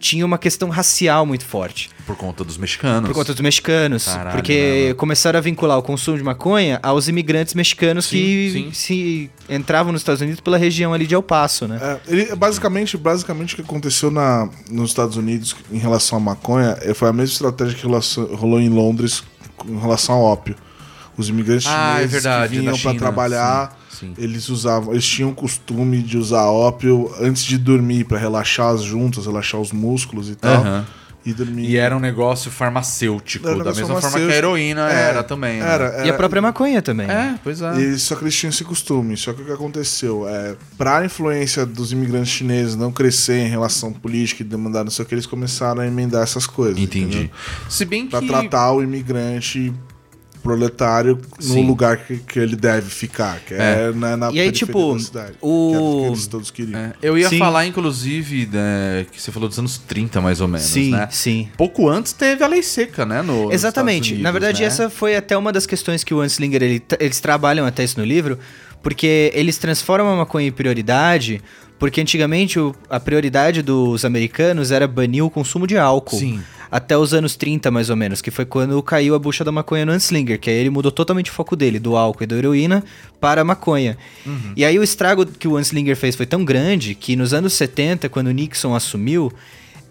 S2: tinha uma questão racial muito forte.
S1: por conta dos mexicanos.
S2: Por conta dos mexicanos.
S1: Caralho,
S2: porque
S1: mano.
S2: começaram a vincular o consumo de maconha aos imigrantes mexicanos
S1: Sim,
S2: que
S1: sim.
S2: se entravam nos Estados Unidos pela região ali de El Paso, né?
S3: É, ele, basicamente, basicamente o que aconteceu na, nos Estados Unidos em relação à maconha eh, foi a mesma estratégia que rolou em Londres em relação ao ópio. Os imigrantes
S1: Ah, é
S3: chineses
S1: verdade,
S3: que vinham para trabalhar,
S1: sim, sim.
S3: eles usavam, eles tinham o costume de usar ópio antes de dormir para relaxar as juntas, relaxar os músculos e tal.
S1: Aham.
S3: E dormir.
S1: E era um negócio farmacêutico,
S3: Era um
S1: da
S3: negócio
S1: mesma forma que a heroína
S3: É,
S1: era também. né?
S3: Era,
S2: E a
S3: era-
S2: própria maconha também.
S1: É, pois é.
S3: E só que eles tinham esse costume. Só que o que aconteceu? É, pra influência dos imigrantes chineses não crescer em relação política e demandar não sei o que, eles começaram a emendar essas coisas.
S1: Entendi.
S3: entendeu?
S1: Se bem que.
S3: Pra tratar o imigrante proletário no
S1: Sim.
S3: lugar que, que ele deve ficar, que é,
S1: É.
S3: na, na
S2: E aí, tipo,
S3: da cidade.
S2: o-
S3: Que era o que eles todos queriam.
S1: É, eu ia
S2: Sim.
S1: falar, inclusive, né, que você falou dos anos 30, mais ou menos,
S2: sim,
S1: né?
S2: sim.
S1: Pouco antes teve a lei seca, né? No,
S2: Exatamente.
S1: Estados
S2: Na
S1: Unidos,
S2: verdade,
S1: né?
S2: essa foi até uma das questões que o Anslinger, ele, eles trabalham até isso no livro, porque eles transformam a maconha em prioridade, porque antigamente o- a prioridade dos americanos era banir o consumo de álcool.
S1: Sim.
S2: Até os anos 30, mais ou menos, que foi quando caiu a bucha da maconha no Anslinger, que aí ele mudou totalmente o foco dele, do álcool e da heroína, para a maconha.
S1: Uhum.
S2: E aí o estrago que o Anslinger fez foi tão grande que nos anos 70, quando o Nixon assumiu,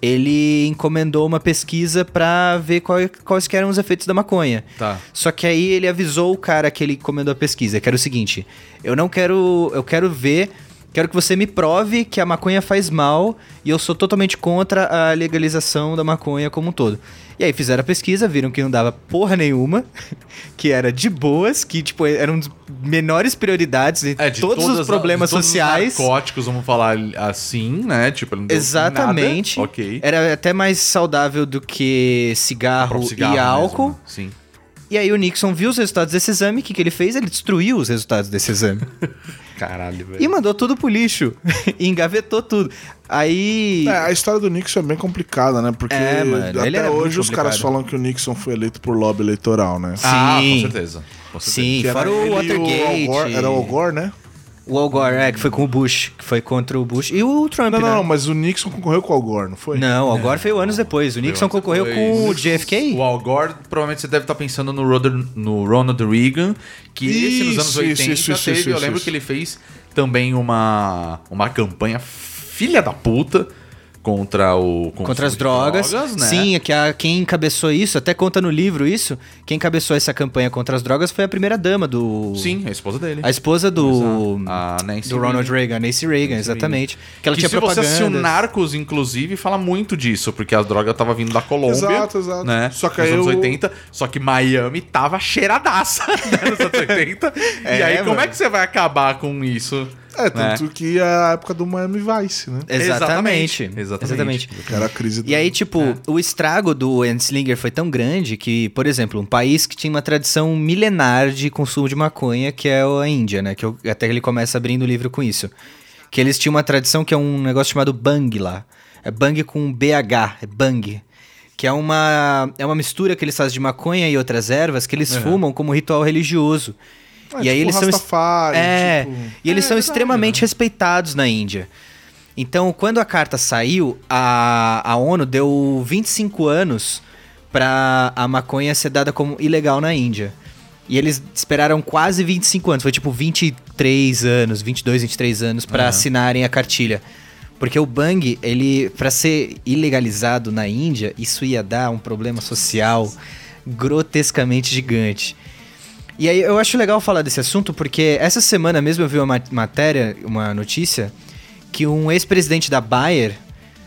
S2: ele encomendou uma pesquisa pra ver qual- quais eram os efeitos da maconha.
S1: Tá.
S2: Só que aí ele avisou o cara que ele encomendou a pesquisa, que era o seguinte: eu não quero. Eu quero ver. Quero que você me prove que a maconha faz mal e eu sou totalmente contra a legalização da maconha como um todo. E aí fizeram a pesquisa, viram que não dava porra nenhuma, que era de boas, que tipo eram menores prioridades de,
S1: É, de
S2: todos
S1: todas-
S2: os problemas
S1: de todos
S2: sociais.
S1: Os narcóticos, vamos falar assim, né? Tipo,
S2: Exatamente.
S1: Nada. Ok.
S2: Era até mais saudável do que cigarro,
S1: cigarro
S2: e álcool.
S1: mesmo, Sim.
S2: E aí o Nixon viu os resultados desse exame, o que, que ele fez? Ele destruiu os resultados desse exame.
S1: Caralho, velho.
S2: e mandou tudo pro lixo. e engavetou tudo. Aí.
S3: É, a história do Nixon é bem complicada, né? Porque
S2: É, mano,
S3: até hoje os caras falam que o Nixon foi eleito por lobby eleitoral, né?
S1: Ah,
S2: Sim.
S1: com certeza. Com certeza.
S2: Sim,
S3: Que era
S2: fora o Watergate.
S3: Al Gore, era o Al Gore, né?
S2: O Al Gore, é, que foi com o Bush, que foi contra o Bush. E o Trump,
S3: Não,
S2: né?
S3: não, não, mas o Nixon concorreu com o Al Gore, não foi?
S2: Não, o Al Gore foi anos depois. O Nixon concorreu com o JFK.
S1: O Al Gore, provavelmente você deve estar pensando no, Roder- no Ronald Reagan, que esse nos anos
S3: Isso,
S1: 80
S3: isso, isso,
S1: teve.
S3: isso,
S1: eu lembro
S3: isso.
S1: que ele fez também uma, uma campanha filha da puta contra o
S2: Contra as
S1: de
S2: drogas.
S1: né?
S2: Sim, é que a, quem encabeçou isso, até conta no livro isso, quem encabeçou essa campanha contra as drogas foi a primeira dama do.
S1: Sim, a esposa dele.
S2: A esposa do.
S1: A Nancy
S2: do Ronald
S1: Reagan.
S2: Reagan, Nancy Reagan, exatamente. Que ela
S1: que
S2: tinha
S1: se você assistiu
S2: propaganda.
S1: Narcos, inclusive, fala muito disso, porque a droga tava vindo da Colômbia.
S3: Exato, exato.
S1: Né?
S3: Só que
S1: nos anos
S3: eu-
S1: 80, só que Miami tava cheiradaça né, nos anos 80. e
S2: É,
S1: aí, como
S2: mano.
S1: é que você vai acabar com isso?
S3: É, tanto
S1: né?
S3: que é a época do Miami Vice, né?
S2: Exatamente.
S1: Exatamente.
S2: Exatamente.
S3: Era a crise do...
S2: E aí, tipo,
S1: É.
S2: o estrago do Enslinger foi tão grande que, por exemplo, um país que tinha uma tradição milenar de consumo de maconha, que é a Índia, né? Que eu- até ele começa abrindo o livro com isso. Que eles tinham uma tradição que é um negócio chamado bang lá. É bang com BH, é bang. Que é uma, é uma mistura que eles fazem de maconha e outras ervas que eles fumam como ritual religioso.
S3: Ah,
S2: e aí
S3: tipo
S2: eles são.
S3: Rastafari,
S2: É,
S3: tipo-
S2: e eles
S1: É
S2: são
S1: verdade,
S2: extremamente respeitados na Índia. Então, quando a carta saiu, a, a ONU deu 25 anos pra a maconha ser dada como ilegal na Índia. E eles esperaram quase 25 anos, foi tipo 23 anos, 22, 23 anos pra assinarem a cartilha. Porque o bang, ele para ser ilegalizado na Índia, isso ia dar um problema social grotescamente gigante. E aí eu acho legal falar desse assunto porque essa semana mesmo eu vi uma ma- matéria, uma notícia, que um ex-presidente da Bayer,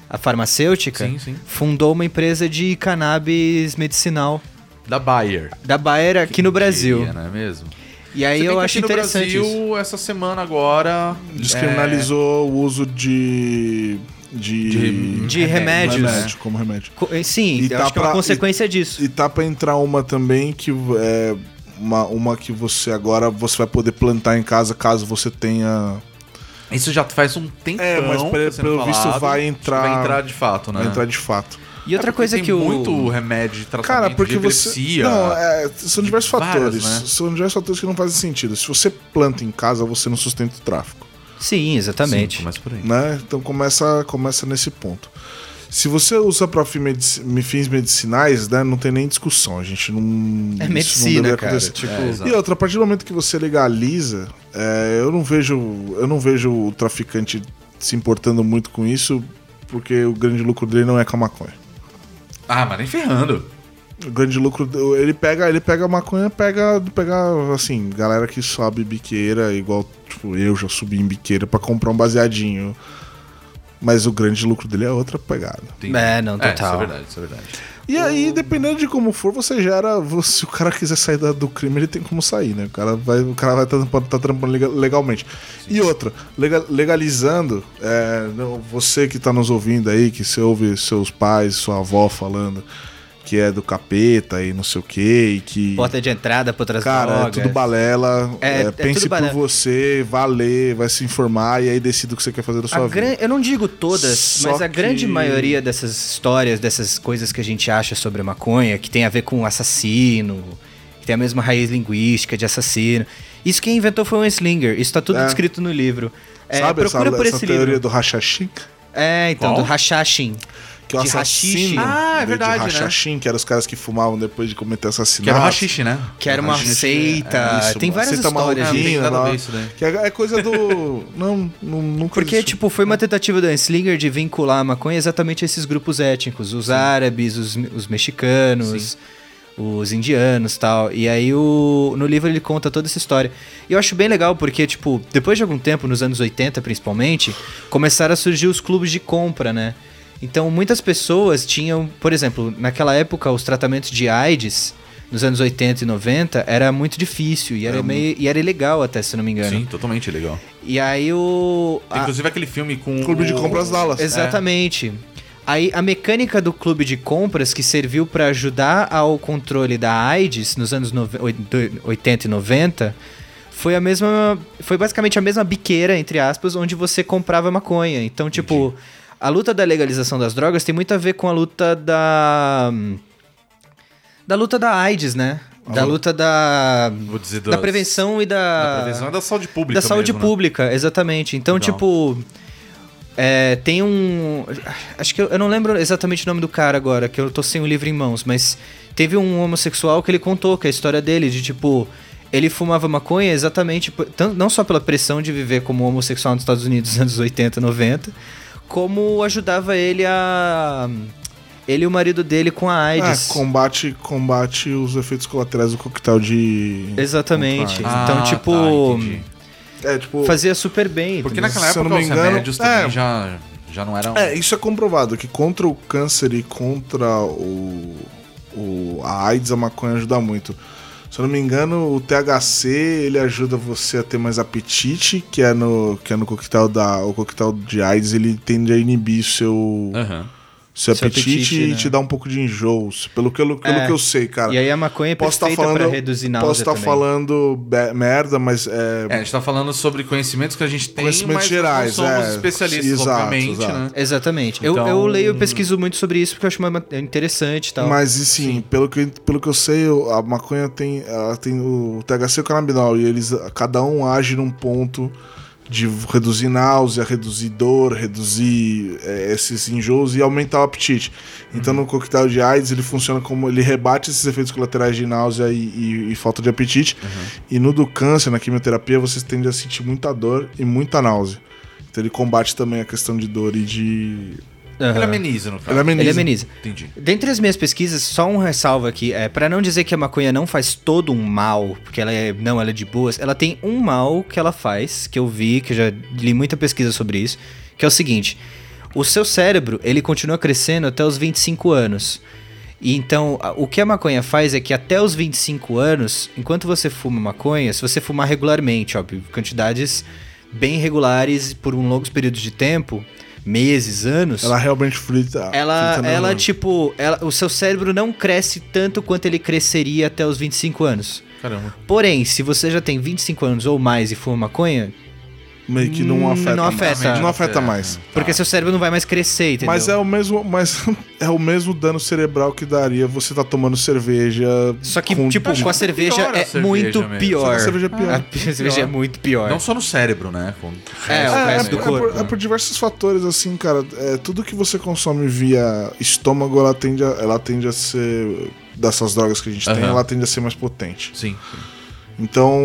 S2: a farmacêutica,
S1: Sim, sim.
S2: fundou uma empresa de cannabis medicinal
S1: Da Bayer.
S2: da Bayer aqui no Brasil.
S1: Queria, não é mesmo?
S2: E aí eu
S1: que
S2: acho
S1: aqui no
S2: interessante
S1: Brasil,
S2: isso.
S1: essa semana agora...
S3: Descriminalizou o uso de... De,
S1: De-
S2: De remédios.
S3: remédio, como remédio.
S2: Co- eh, Sim,
S3: E
S2: eu
S3: tá
S2: acho que é uma
S3: pra-
S2: consequência disso.
S3: E tá pra entrar uma também que é uma, uma que você agora você vai poder plantar em casa caso você tenha.
S1: Isso já faz um tempão
S3: É, mas pelo-
S1: tá
S3: pelo visto vai entrar-
S1: Vai entrar de fato, né?
S3: Vai entrar de fato.
S2: E outra
S1: É
S2: coisa
S1: tem
S2: que o
S1: muito remédio de tratamento
S3: Cara, porque
S1: de
S3: você. Não, é, são diversos
S1: várias,
S3: fatores.
S1: né?
S3: São diversos fatores que não fazem sentido. Se você planta em casa, você não sustenta o tráfico.
S2: Sim, exatamente.
S1: Sim, começa por aí.
S3: Né? Então começa, começa nesse ponto. Se você usa para fins medicinais, né, não tem nem discussão. A gente não.
S2: É medicina,
S3: deveria
S2: cara. Tipo,
S1: É.
S3: E outra, a partir do momento que você legaliza, é, eu não vejo. Eu não vejo o traficante se importando muito com isso, porque o grande lucro dele não é com a maconha.
S1: Ah, mas nem ferrando.
S3: O grande lucro, ele pega, ele pega a maconha, pega, pega assim, galera que sobe biqueira, igual tipo, eu já subi em biqueira pra comprar um baseadinho. Mas o grande lucro dele é outra pegada.
S1: Entendi.
S2: É, não,
S1: isso é
S2: total.
S1: verdade, isso é verdade.
S3: E aí, dependendo de como for, você gera. Se o cara quiser sair da- do crime, ele tem como sair, né? O cara vai o cara vai estar tá, tá trampando lega- legalmente. E outra, lega- legalizando, é, não- você que tá nos ouvindo aí, que você ouve seus pais, sua avó falando que é do capeta e não sei o que, e que.
S2: Porta de entrada pra outras
S3: Cara, é
S2: drogas.
S3: tudo balela.
S2: É-
S3: é,
S2: é
S3: pense
S2: tudo
S3: por
S2: balela.
S3: você, vai ler, vai se informar e aí decida o que você quer fazer da
S2: A
S3: sua
S2: gran-
S3: vida.
S2: Eu não digo todas,
S3: Só
S2: mas a grande
S3: que-
S2: maioria dessas histórias, dessas coisas que a gente acha sobre a maconha, que tem a ver com assassino, que tem a mesma raiz linguística de assassino. Isso quem inventou foi o Slinger. Isso tá tudo
S3: É.
S2: descrito no livro. É,
S3: Sabe essa,
S2: procura por
S3: essa
S2: esse
S3: teoria
S2: livro.
S3: do Hashashin?
S2: É, então,
S1: Qual?
S2: do Hashashin.
S3: Que o
S2: De
S3: assassino
S2: hashish.
S1: Ah, é verdade,
S3: de
S1: né?
S3: Que eram os caras que fumavam depois de cometer assassinato.
S1: Que era o rachixe, né?
S2: Que era uma
S3: Hashish,
S2: seita.
S3: é isso,
S2: tem várias
S3: seita
S2: histórias.
S1: Não tem
S3: marroquina,
S1: nada a
S3: lá.
S1: ver isso daí.
S3: Que é, é coisa do. não, não, nunca.
S2: Porque,
S3: existiu.
S2: tipo, foi uma tentativa do Anslinger de vincular a maconha exatamente a esses grupos étnicos. Os árabes, os, os mexicanos, os indianos tal. E aí, o, no livro, ele conta toda essa história. E eu acho bem legal porque, tipo, depois de algum tempo, nos anos 80 principalmente, começaram a surgir os clubes de compra, né? Então, muitas pessoas tinham, por exemplo, naquela época, os tratamentos de AIDS, nos anos 80 e 90, era muito difícil e era, meio, e era ilegal até, se não me engano.
S1: Sim, totalmente legal.
S2: E aí o... a-
S1: Inclusive aquele filme com.
S3: Clube de compras Dallas.
S2: Exatamente. Aí a mecânica do clube de compras que serviu para ajudar ao controle da AIDS nos anos nove- oi- do- 80 e 90 foi a mesma, foi basicamente a mesma biqueira entre aspas onde você comprava maconha. Então, tipo, a luta da legalização das drogas tem muito a ver com a luta da da luta da AIDS, né? Da luta da da
S1: das-
S2: prevenção e da
S1: Da prevenção e da saúde pública.
S2: da saúde
S1: mesmo, né?
S2: pública, exatamente. Então, tipo. é, tem um. Acho que eu, eu não lembro exatamente o nome do cara agora, que eu tô sem o livro em mãos, mas teve um homossexual que ele contou que a história dele, de tipo. Ele fumava maconha exatamente, não só pela pressão de viver como homossexual nos Estados Unidos nos anos 80, 90, como ajudava ele a. Ele e o marido dele com a
S3: É,
S2: AIDS.
S3: combate, combate os efeitos colaterais do coquetel de.
S2: Exatamente.
S1: Ah,
S2: então,
S1: tá,
S2: tipo,
S1: entendi.
S3: É, tipo.
S2: fazia super bem.
S1: Porque naquela época
S3: não me
S1: os
S3: engano,
S1: remédios também
S3: é.
S1: já, já não eram...
S3: É, isso é comprovado, que contra o câncer e contra o, o a AIDS a maconha ajuda muito. Se eu não me engano, o THC ele ajuda você a ter mais apetite, que é no que é no coquetel da o coquetel de AIDS, ele tende a inibir seu
S1: Aham.
S3: Seu
S2: Seu
S3: apetite,
S2: apetite,
S3: e
S2: né?
S3: te dá um pouco de enjoo, pelo que, eu- pelo
S2: É.
S3: que eu sei, cara.
S2: E aí a maconha é
S3: posso estar
S2: perfeita
S3: falando,
S2: pra reduzir náusea
S3: posso estar
S2: também.
S3: falando merda, mas é,
S1: É, a gente tá falando sobre conhecimentos que a gente tem,
S3: Conhecimentos
S1: mas
S3: gerais,
S1: não somos
S3: é.
S1: especialistas,
S3: Exato,
S1: obviamente,
S3: exato.
S1: né?
S2: Exatamente. Eu,
S1: Então-
S2: eu leio e pesquiso muito sobre isso porque eu acho uma- interessante e tal.
S3: Mas e sim, pelo que, pelo que eu sei, a maconha tem, ela tem o THC e o canabinol, e eles cada um age num ponto de reduzir náusea, reduzir dor, reduzir é, esses enjoos e aumentar o apetite. Então no coquetel de AIDS ele funciona como ele rebate esses efeitos colaterais de náusea e, e- e falta de apetite. E no do câncer, na quimioterapia, você tende a sentir muita dor e muita náusea. Então ele combate também a questão de dor e de.
S2: Aham.
S1: Ele ameniza, no caso.
S3: Ele ameniza.
S2: Ele ameniza.
S1: Entendi.
S2: Dentre as minhas pesquisas, só um ressalvo aqui, é para não dizer que a maconha não faz todo um mal, porque ela é, não, ela é de boas, ela tem um mal que ela faz, que eu vi, que eu já li muita pesquisa sobre isso, que é o seguinte: o seu cérebro, ele continua crescendo até os 25 anos. E então, o que a maconha faz é que até os 25 anos, enquanto você fuma maconha, se você fumar regularmente, óbvio, quantidades bem regulares por um longos períodos de tempo, meses, anos,
S3: Ela realmente frita.
S2: ela,
S3: frita
S2: ela tipo, ela- o seu cérebro não cresce tanto quanto ele cresceria até os 25 anos.
S1: Caramba.
S2: Porém, se você já tem 25 anos ou mais e fuma maconha,
S3: meio que não
S2: Hum,
S3: afeta
S2: não
S3: mais.
S2: afeta.
S3: Não afeta mais.
S2: porque seu cérebro não vai mais crescer, entendeu?
S3: Mas é o mesmo, mas é o mesmo dano cerebral que daria você tá tomando cerveja.
S2: Só que,
S3: com-
S2: tipo, com a cerveja é
S1: cerveja
S2: muito
S1: mesmo.
S2: pior.
S3: A cerveja é pior.
S2: A cerveja é muito pior.
S1: Não só no cérebro, né? Com...
S2: É, o
S3: É, é,
S2: resto do
S3: é
S2: corpo.
S3: por, é por diversos fatores, assim, cara. É, tudo que você consome via estômago, ela tende a, ela tende a ser. Dessas drogas que a gente tem, ela tende a ser mais potente.
S1: Sim.
S3: Então,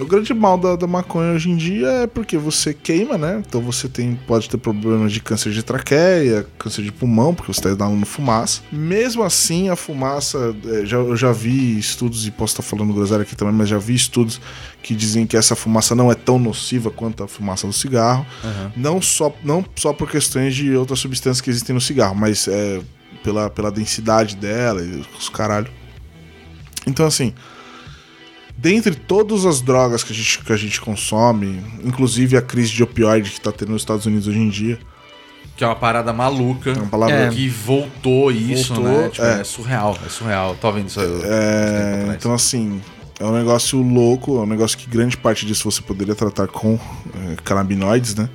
S3: o grande mal da, da maconha hoje em dia é porque você queima, né? Então você tem, pode ter problemas de câncer de traqueia, câncer de pulmão, porque você está inalando fumaça. Mesmo assim, a fumaça, é, já, eu já vi estudos, e posso estar falando groselha aqui também, mas já vi estudos que dizem que essa fumaça não é tão nociva quanto a fumaça do cigarro. Não, só, não só por questões de outras substâncias que existem no cigarro, mas é, pela, pela densidade dela e os caralho. Então, assim, dentre todas as drogas que a gente, que a gente consome, inclusive a crise de opioide que tá tendo nos Estados Unidos hoje em dia,
S1: Que é uma parada maluca.
S3: é uma palavra
S2: É.
S1: Que voltou isso,
S3: Voltou,
S1: né? Tipo,
S3: é.
S1: é. surreal, é surreal. Tô vendo isso aí.
S3: É, então assim, é um negócio louco, é um negócio que grande parte disso você poderia tratar com é, canabinoides, né?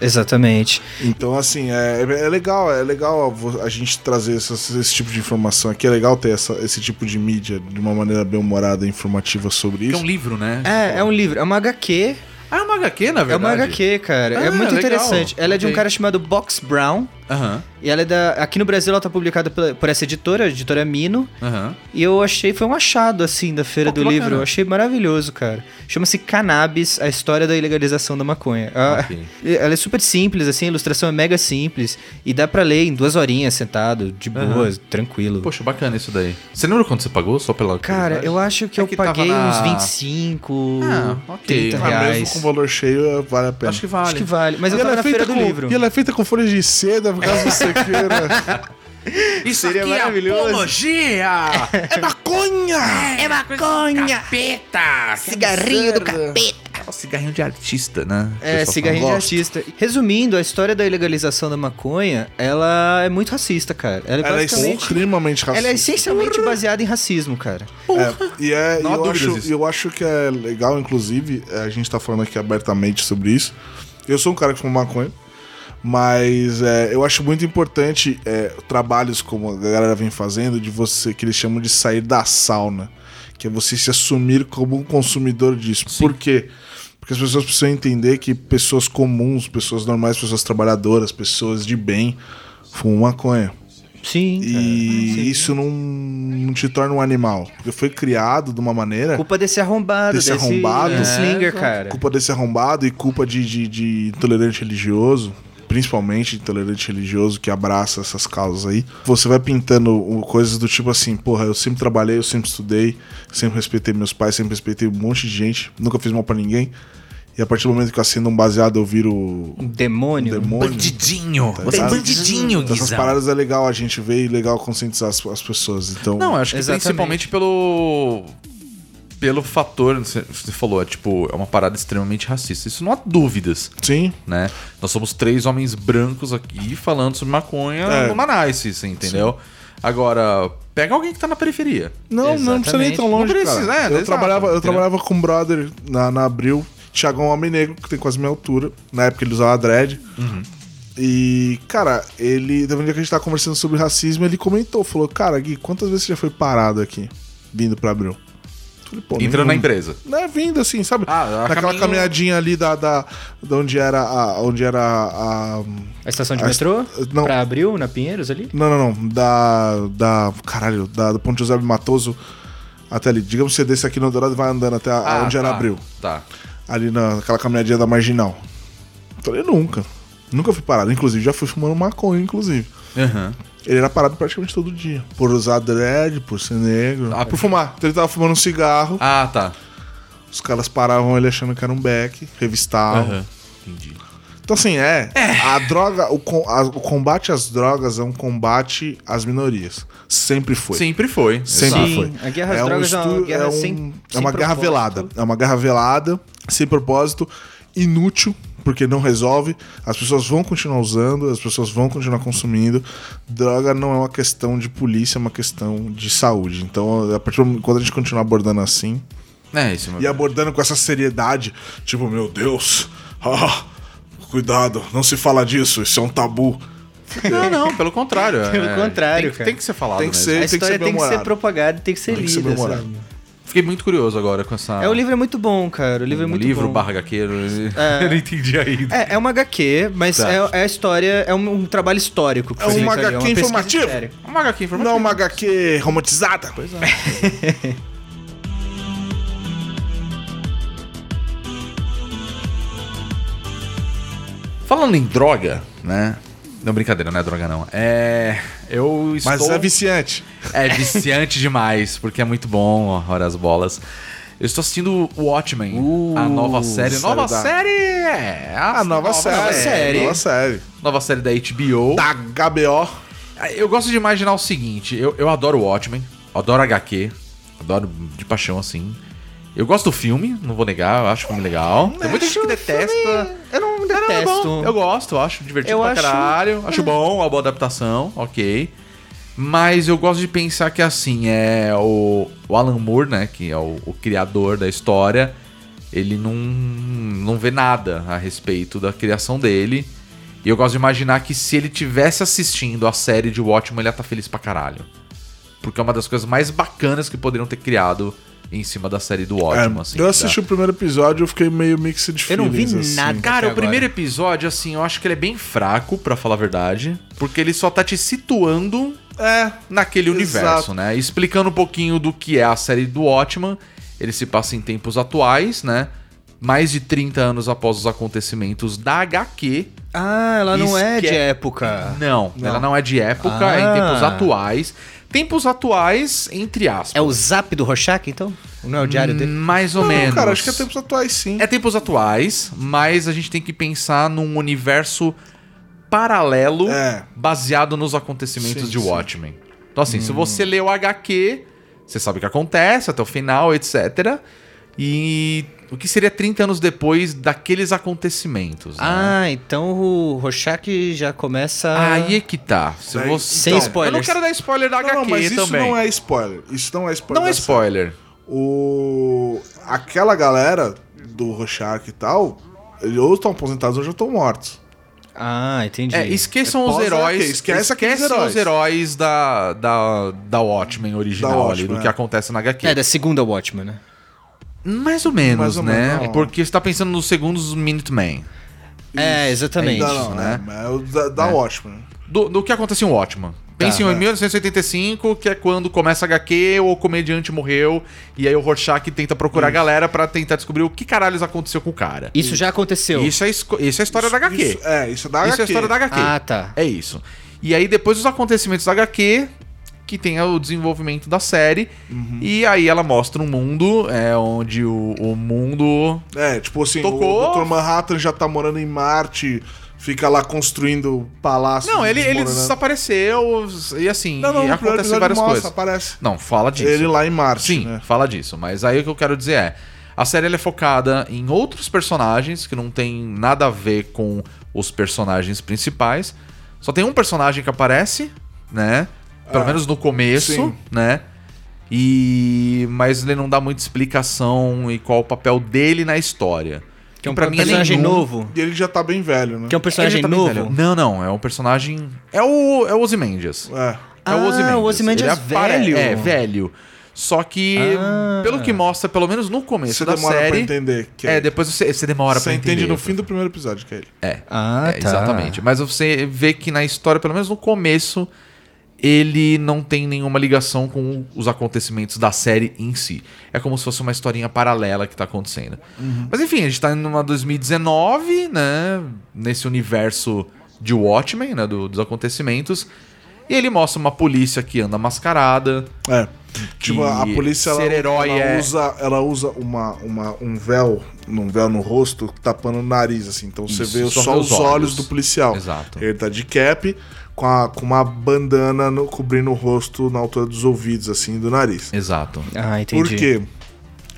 S2: Exatamente.
S3: Então assim, é, é legal, é legal a gente trazer essas- esse tipo de informação aqui, é legal ter essa- esse tipo de mídia de uma maneira bem humorada e informativa sobre
S1: Que é
S3: isso.
S1: um livro, né?
S2: É, é um livro, é uma HQ.
S1: Ah, é uma HQ, na
S2: É
S1: verdade?
S2: uma HQ, cara. é
S1: Ah,
S2: muito
S1: legal.
S2: interessante. Ela é de um cara chamado Box Brown.
S1: Aham,
S2: E ela é da. Aqui no Brasil ela tá publicada pela- por essa editora, a editora Mino.
S1: aham.
S2: E eu achei, foi um achado, assim, da Feira
S1: Pô,
S2: do Livro. Eu achei maravilhoso, cara. Chama-se Cannabis, a história da ilegalização da maconha. Ah,
S1: Ok.
S2: Ela é super simples, assim, a ilustração é mega simples. E dá pra ler em duas horinhas sentado, de
S1: Aham.
S2: boas, tranquilo.
S1: Poxa, bacana isso daí. Você lembra quanto você pagou só pela
S2: Cara,
S1: curiosidade?
S2: eu acho que
S1: É
S2: eu
S1: que
S2: paguei
S1: na-
S2: uns 25,
S1: Ah, ok.
S2: 30
S3: Ah, mesmo
S2: reais.
S3: com valor cheio, vale a pena.
S1: Acho que vale.
S2: Acho que vale. Mas eu
S3: E ela
S2: tava
S3: é
S2: na Feira
S3: feita
S2: do
S3: com-
S2: Livro.
S3: E ela é feita com folhas de seda, por causa do sequeira.
S1: Isso
S2: Seria
S1: aqui
S2: maravilhoso.
S1: é apologia!
S3: é maconha!
S4: É maconha!
S1: Capeta!
S4: Cigarrinho do capeta!
S1: É o cigarrinho de artista, né?
S2: É, cigarrinho de artista. Resumindo, a história da ilegalização da maconha, ela é muito racista, cara. Ela é
S3: Ela é extremamente racista.
S2: Ela é essencialmente baseada em racismo, cara.
S3: É, e é,
S1: Não
S3: eu, acho,
S1: disso.
S3: eu acho que é legal, inclusive, é, a gente tá falando aqui abertamente sobre isso. Eu sou um cara que fuma maconha, mas é, eu acho muito importante é, trabalhos como a galera vem fazendo, de você, que eles chamam de sair da sauna, que é você se assumir como um consumidor disso. Por quê? Porque as pessoas precisam entender que pessoas comuns, pessoas normais, pessoas trabalhadoras, pessoas de bem, fumam maconha.
S2: Sim.
S3: E isso não, não te torna um animal. Porque foi criado de uma maneira.
S2: Culpa desse arrombado,
S3: Desse
S2: desse,
S3: arrombado.
S1: É,
S2: cara.
S3: Culpa desse arrombado e culpa de, de, de intolerante religioso. Principalmente intolerante religioso, que abraça essas causas aí. Você vai pintando coisas do tipo assim, porra, eu sempre trabalhei, eu sempre estudei, sempre respeitei meus pais, sempre respeitei um monte de gente, nunca fiz mal pra ninguém. E a partir do momento que eu acendo um baseado, eu viro
S2: Um
S3: um
S2: demônio.
S3: demônio.
S1: Bandidinho. Você é bandidinho,
S3: Então, essas paradas é legal a gente ver e legal conscientizar as, as pessoas. Então,
S1: Não, acho que
S2: Exatamente.
S1: principalmente pelo. Pelo fator, você você falou, é tipo, é uma parada extremamente racista. Isso não há dúvidas,
S3: sim,
S1: né? Nós somos três homens brancos aqui falando sobre maconha
S3: É.
S1: numa nice, você entendeu? Agora, pega alguém que tá na periferia.
S3: Não, não precisa nem ir tão longe,
S1: Não precisa,
S3: cara.
S1: é,
S3: eu,
S1: exato,
S3: trabalhava, eu
S1: entendeu?
S3: trabalhava com um brother na, na Abril, Thiago é um homem negro, que tem quase minha altura. Na época ele usava dread.
S1: Uhum.
S3: E, cara, ele. Teve um dia que a gente tava conversando sobre racismo, ele comentou, falou, cara, Gui, quantas vezes você já foi parado aqui, vindo pra Abril? Falei, Pô,
S1: Entrando na
S3: nenhuma.
S1: empresa.
S3: Não é vindo assim, sabe?
S1: Ah,
S3: Naquela
S1: caminho-
S3: caminhadinha ali da, da, da onde era a. Onde era a.
S2: A estação de
S3: A
S2: metrô?
S3: est- não.
S2: Pra Abril, na Pinheiros ali?
S3: Não, não, não. Da. Da. Caralho, da, do Ponte José Matoso até ali. Digamos que você desce aqui no Dourado e vai andando até a-
S1: Ah,
S3: onde era
S1: tá,
S3: Abril.
S1: Tá.
S3: Ali na- naquela caminhadinha da marginal. Falei, nunca. Nunca fui parado. Inclusive, já fui fumando maconha, inclusive.
S1: Aham.
S3: Ele era parado praticamente todo dia. Por usar dread, por ser negro.
S1: Ah,
S3: por fumar. Então ele tava fumando um cigarro.
S1: Ah, tá.
S3: Os caras paravam ele achando que era um beck, revistavam.
S1: Aham. Entendi.
S3: Então, assim, é. A droga, o, com- a- o combate às drogas é um combate às minorias. Sempre foi.
S1: Sempre foi.
S3: Sempre.
S2: Sim,
S3: foi.
S2: a guerra às drogas é uma
S3: estu-
S2: guerra
S3: um-
S2: sem-
S3: É
S2: sem
S3: uma guerra
S2: propósito.
S3: velada. É uma guerra velada, sem propósito, inútil, porque não resolve. As pessoas vão continuar usando, as pessoas vão continuar consumindo. Droga não é uma questão de polícia, é uma questão de saúde. Então, a partir do momento- quando a gente continuar abordando assim,
S1: É, isso.
S3: e abordando com essa seriedade, tipo, meu Deus, ah, cuidado, não se fala disso, isso é um tabu.
S1: Não, não, pelo contrário.
S2: Pelo
S1: é,
S2: contrário,
S1: tem, que-
S2: cara.
S1: tem que ser falado
S3: Tem que
S1: mesmo.
S3: ser.
S2: A
S3: tem que
S2: história
S3: ser
S2: tem que ser propagada, tem que ser
S3: Tem que ser
S2: lida.
S3: bem-humorado.
S2: sabe?
S1: Fiquei muito curioso agora com essa.
S2: É, o livro é muito bom, cara. O livro é
S1: um
S2: muito
S1: livro
S2: bom.
S1: barra HQ. Eu não entendi ainda.
S2: É, é uma HQ, mas
S1: Tá.
S2: é, é a história, é um, um trabalho histórico. que
S3: É
S2: foi
S3: uma HQ
S2: pesquisa
S3: informativa?
S2: séria.
S1: Uma HQ informativa.
S3: Não é uma HQ romantizada? Pois é.
S1: Falando em droga, né? Não, brincadeira, não é droga não. É. Eu estou.
S3: Mas é viciante.
S1: É viciante demais, porque é muito bom, ora as bolas. Eu estou assistindo Watchmen, a nova série.
S3: série
S1: Nova
S3: da-
S1: série é.
S3: A nova, série.
S2: série.
S3: Nova série.
S1: Nova série da HBO.
S3: Da HBO.
S1: Eu gosto de imaginar o seguinte: eu, eu adoro Watchmen, adoro HQ, adoro de paixão assim. Eu gosto do filme, não vou negar, eu acho o filme legal. Tem muita gente que detesta.
S2: Eu não
S1: É, não, é
S2: detesto.
S1: bom. Eu gosto, eu acho divertido
S2: Eu
S1: pra
S2: acho-
S1: caralho. Acho bom, uma boa adaptação, ok. Mas eu gosto de pensar que assim, é o, o Alan Moore, né, que é o, o criador da história, ele não, não vê nada a respeito da criação dele. E eu gosto de imaginar que se ele tivesse assistindo a série de Watchmen, ele ia estar feliz pra caralho. Porque é uma das coisas mais bacanas que poderiam ter criado em cima da série do Watchmen,
S3: É,
S1: assim.
S3: eu assisti
S1: da-
S3: o primeiro episódio e eu fiquei meio mixed de
S2: Eu não vi
S3: feelings, assim.
S2: nada.
S1: Cara, o primeiro episódio, assim, eu acho que ele é bem fraco, pra falar a verdade. Porque ele só tá te situando
S3: É,
S1: naquele
S3: Exato.
S1: universo, né? Explicando um pouquinho do que é a série do Watchman. Ele se passa em tempos atuais, né? Mais de 30 anos após os acontecimentos da HQ.
S2: Ah, ela não é de época.
S1: Não, ela não é de época, é em
S2: Ah.
S1: tempos atuais. Tempos atuais, entre aspas.
S2: É o zap do Rorschach, então? Não é o diário dele?
S1: Mais ou
S3: não,
S1: menos.
S3: cara, acho que é tempos atuais, sim.
S1: É tempos atuais, mas a gente tem que pensar num universo paralelo
S3: É.
S1: baseado nos acontecimentos
S3: Sim,
S1: de
S3: sim.
S1: Watchmen. Então, assim, se você lê o HQ, você sabe o que acontece até o final, etc. E o que seria 30 anos depois daqueles acontecimentos. né?
S2: Ah, então o Rorschach já começa...
S1: Aí é que tá. Se você...
S2: Sem
S1: Então,
S2: spoilers.
S1: Eu não quero dar spoiler da
S3: Não,
S1: HQ
S3: não, mas isso
S1: também.
S3: não é spoiler. Isso não é spoiler.
S1: Não é
S3: da série.
S1: spoiler.
S3: O... Aquela galera do Rorschach e tal, eles ou estão aposentados ou já estão mortos.
S2: Ah, entendi.
S1: É, esqueçam
S3: É
S1: os heróis.
S3: esquece aqueles
S1: esquecem
S3: heróis.
S1: os heróis da, da, da Watchmen original
S3: Da
S1: ali,
S3: Watchmen,
S1: do que
S3: é.
S1: acontece na HQ.
S2: É, da segunda Watchmen, né?
S1: Mais ou menos,
S3: Mais ou
S1: né?
S3: menos.
S1: Porque você tá pensando nos segundos Minutemen.
S2: É, exatamente.
S1: É
S3: Não,
S1: isso,
S3: não,
S1: né?
S3: é, é o da, da
S1: É.
S3: Watchmen.
S1: Do, do que acontece em Watchmen. Pense
S2: Tá.
S1: em 1985, que é quando começa a HQ, o comediante morreu, e aí o Rorschach tenta procurar a galera pra tentar descobrir o que caralhos aconteceu com o cara.
S2: Isso já aconteceu.
S1: Isso é, isso é a história da HQ.
S3: Isso, é, isso é da
S1: Isso é a
S3: HQ.
S1: história da HQ.
S2: Ah, tá.
S1: É isso. E aí, depois dos acontecimentos da HQ, que tem o desenvolvimento da série.
S3: Uhum.
S1: E aí ela mostra um mundo é, onde o, o mundo.
S3: É, tipo assim,
S1: Tocou.
S3: o Dr. Manhattan já tá morando em Marte, fica lá construindo palácios.
S1: Não, ele, ele desapareceu e assim,
S3: Não, não,
S1: e acontece várias
S3: mostra,
S1: coisas.
S3: aparece.
S1: Não, fala disso.
S3: Ele lá em Marte,
S1: Sim,
S3: né?
S1: fala disso. Mas aí o que eu quero dizer é: a série é focada em outros personagens que não tem nada a ver com os personagens principais. Só tem um personagem que aparece, né? Pelo
S3: Ah,
S1: menos no começo,
S3: sim.
S1: né? E mas ele não dá muita explicação e qual o papel dele na história.
S2: Que é um
S1: pra mim é
S2: personagem
S1: nenhum.
S2: novo.
S3: E ele já tá bem velho, né?
S2: Que é um personagem
S1: tá
S2: novo.
S1: Não, não, é um personagem. É o, é o Ozymandias.
S3: É.
S2: Ah,
S1: É o Ozymandias.
S2: o Ozymandias
S1: Ele
S2: velho.
S1: É, velho. Só que,
S2: Ah.
S1: pelo que mostra, pelo menos no começo
S3: Você
S1: da
S3: demora pra
S1: série.
S3: entender. Que
S1: É, depois você, você demora
S3: Você
S1: pra entender.
S3: entende no fim do primeiro episódio que é ele.
S1: É,
S2: Ah,
S1: é,
S2: tá.
S1: exatamente. Mas você vê que na história, pelo menos no começo, ele não tem nenhuma ligação com os acontecimentos da série em si. É como se fosse uma historinha paralela que tá acontecendo. Mas enfim, a gente tá numa 2019, né? Nesse universo de Watchmen, né? do- dos acontecimentos. E ele mostra uma polícia que anda mascarada.
S3: É. Tipo, a polícia ela, ela
S1: é-
S3: usa, ela usa uma, uma, um véu, um véu no rosto, tapando o nariz, assim. Então você
S1: Isso,
S3: vê
S1: só
S3: só, os olhos.
S1: olhos.
S3: do policial.
S1: Exato.
S3: Ele tá de cap, com, a, com uma bandana no- cobrindo o rosto na altura dos ouvidos, assim, do nariz.
S1: Exato.
S2: Ah, entendi.
S3: Por quê?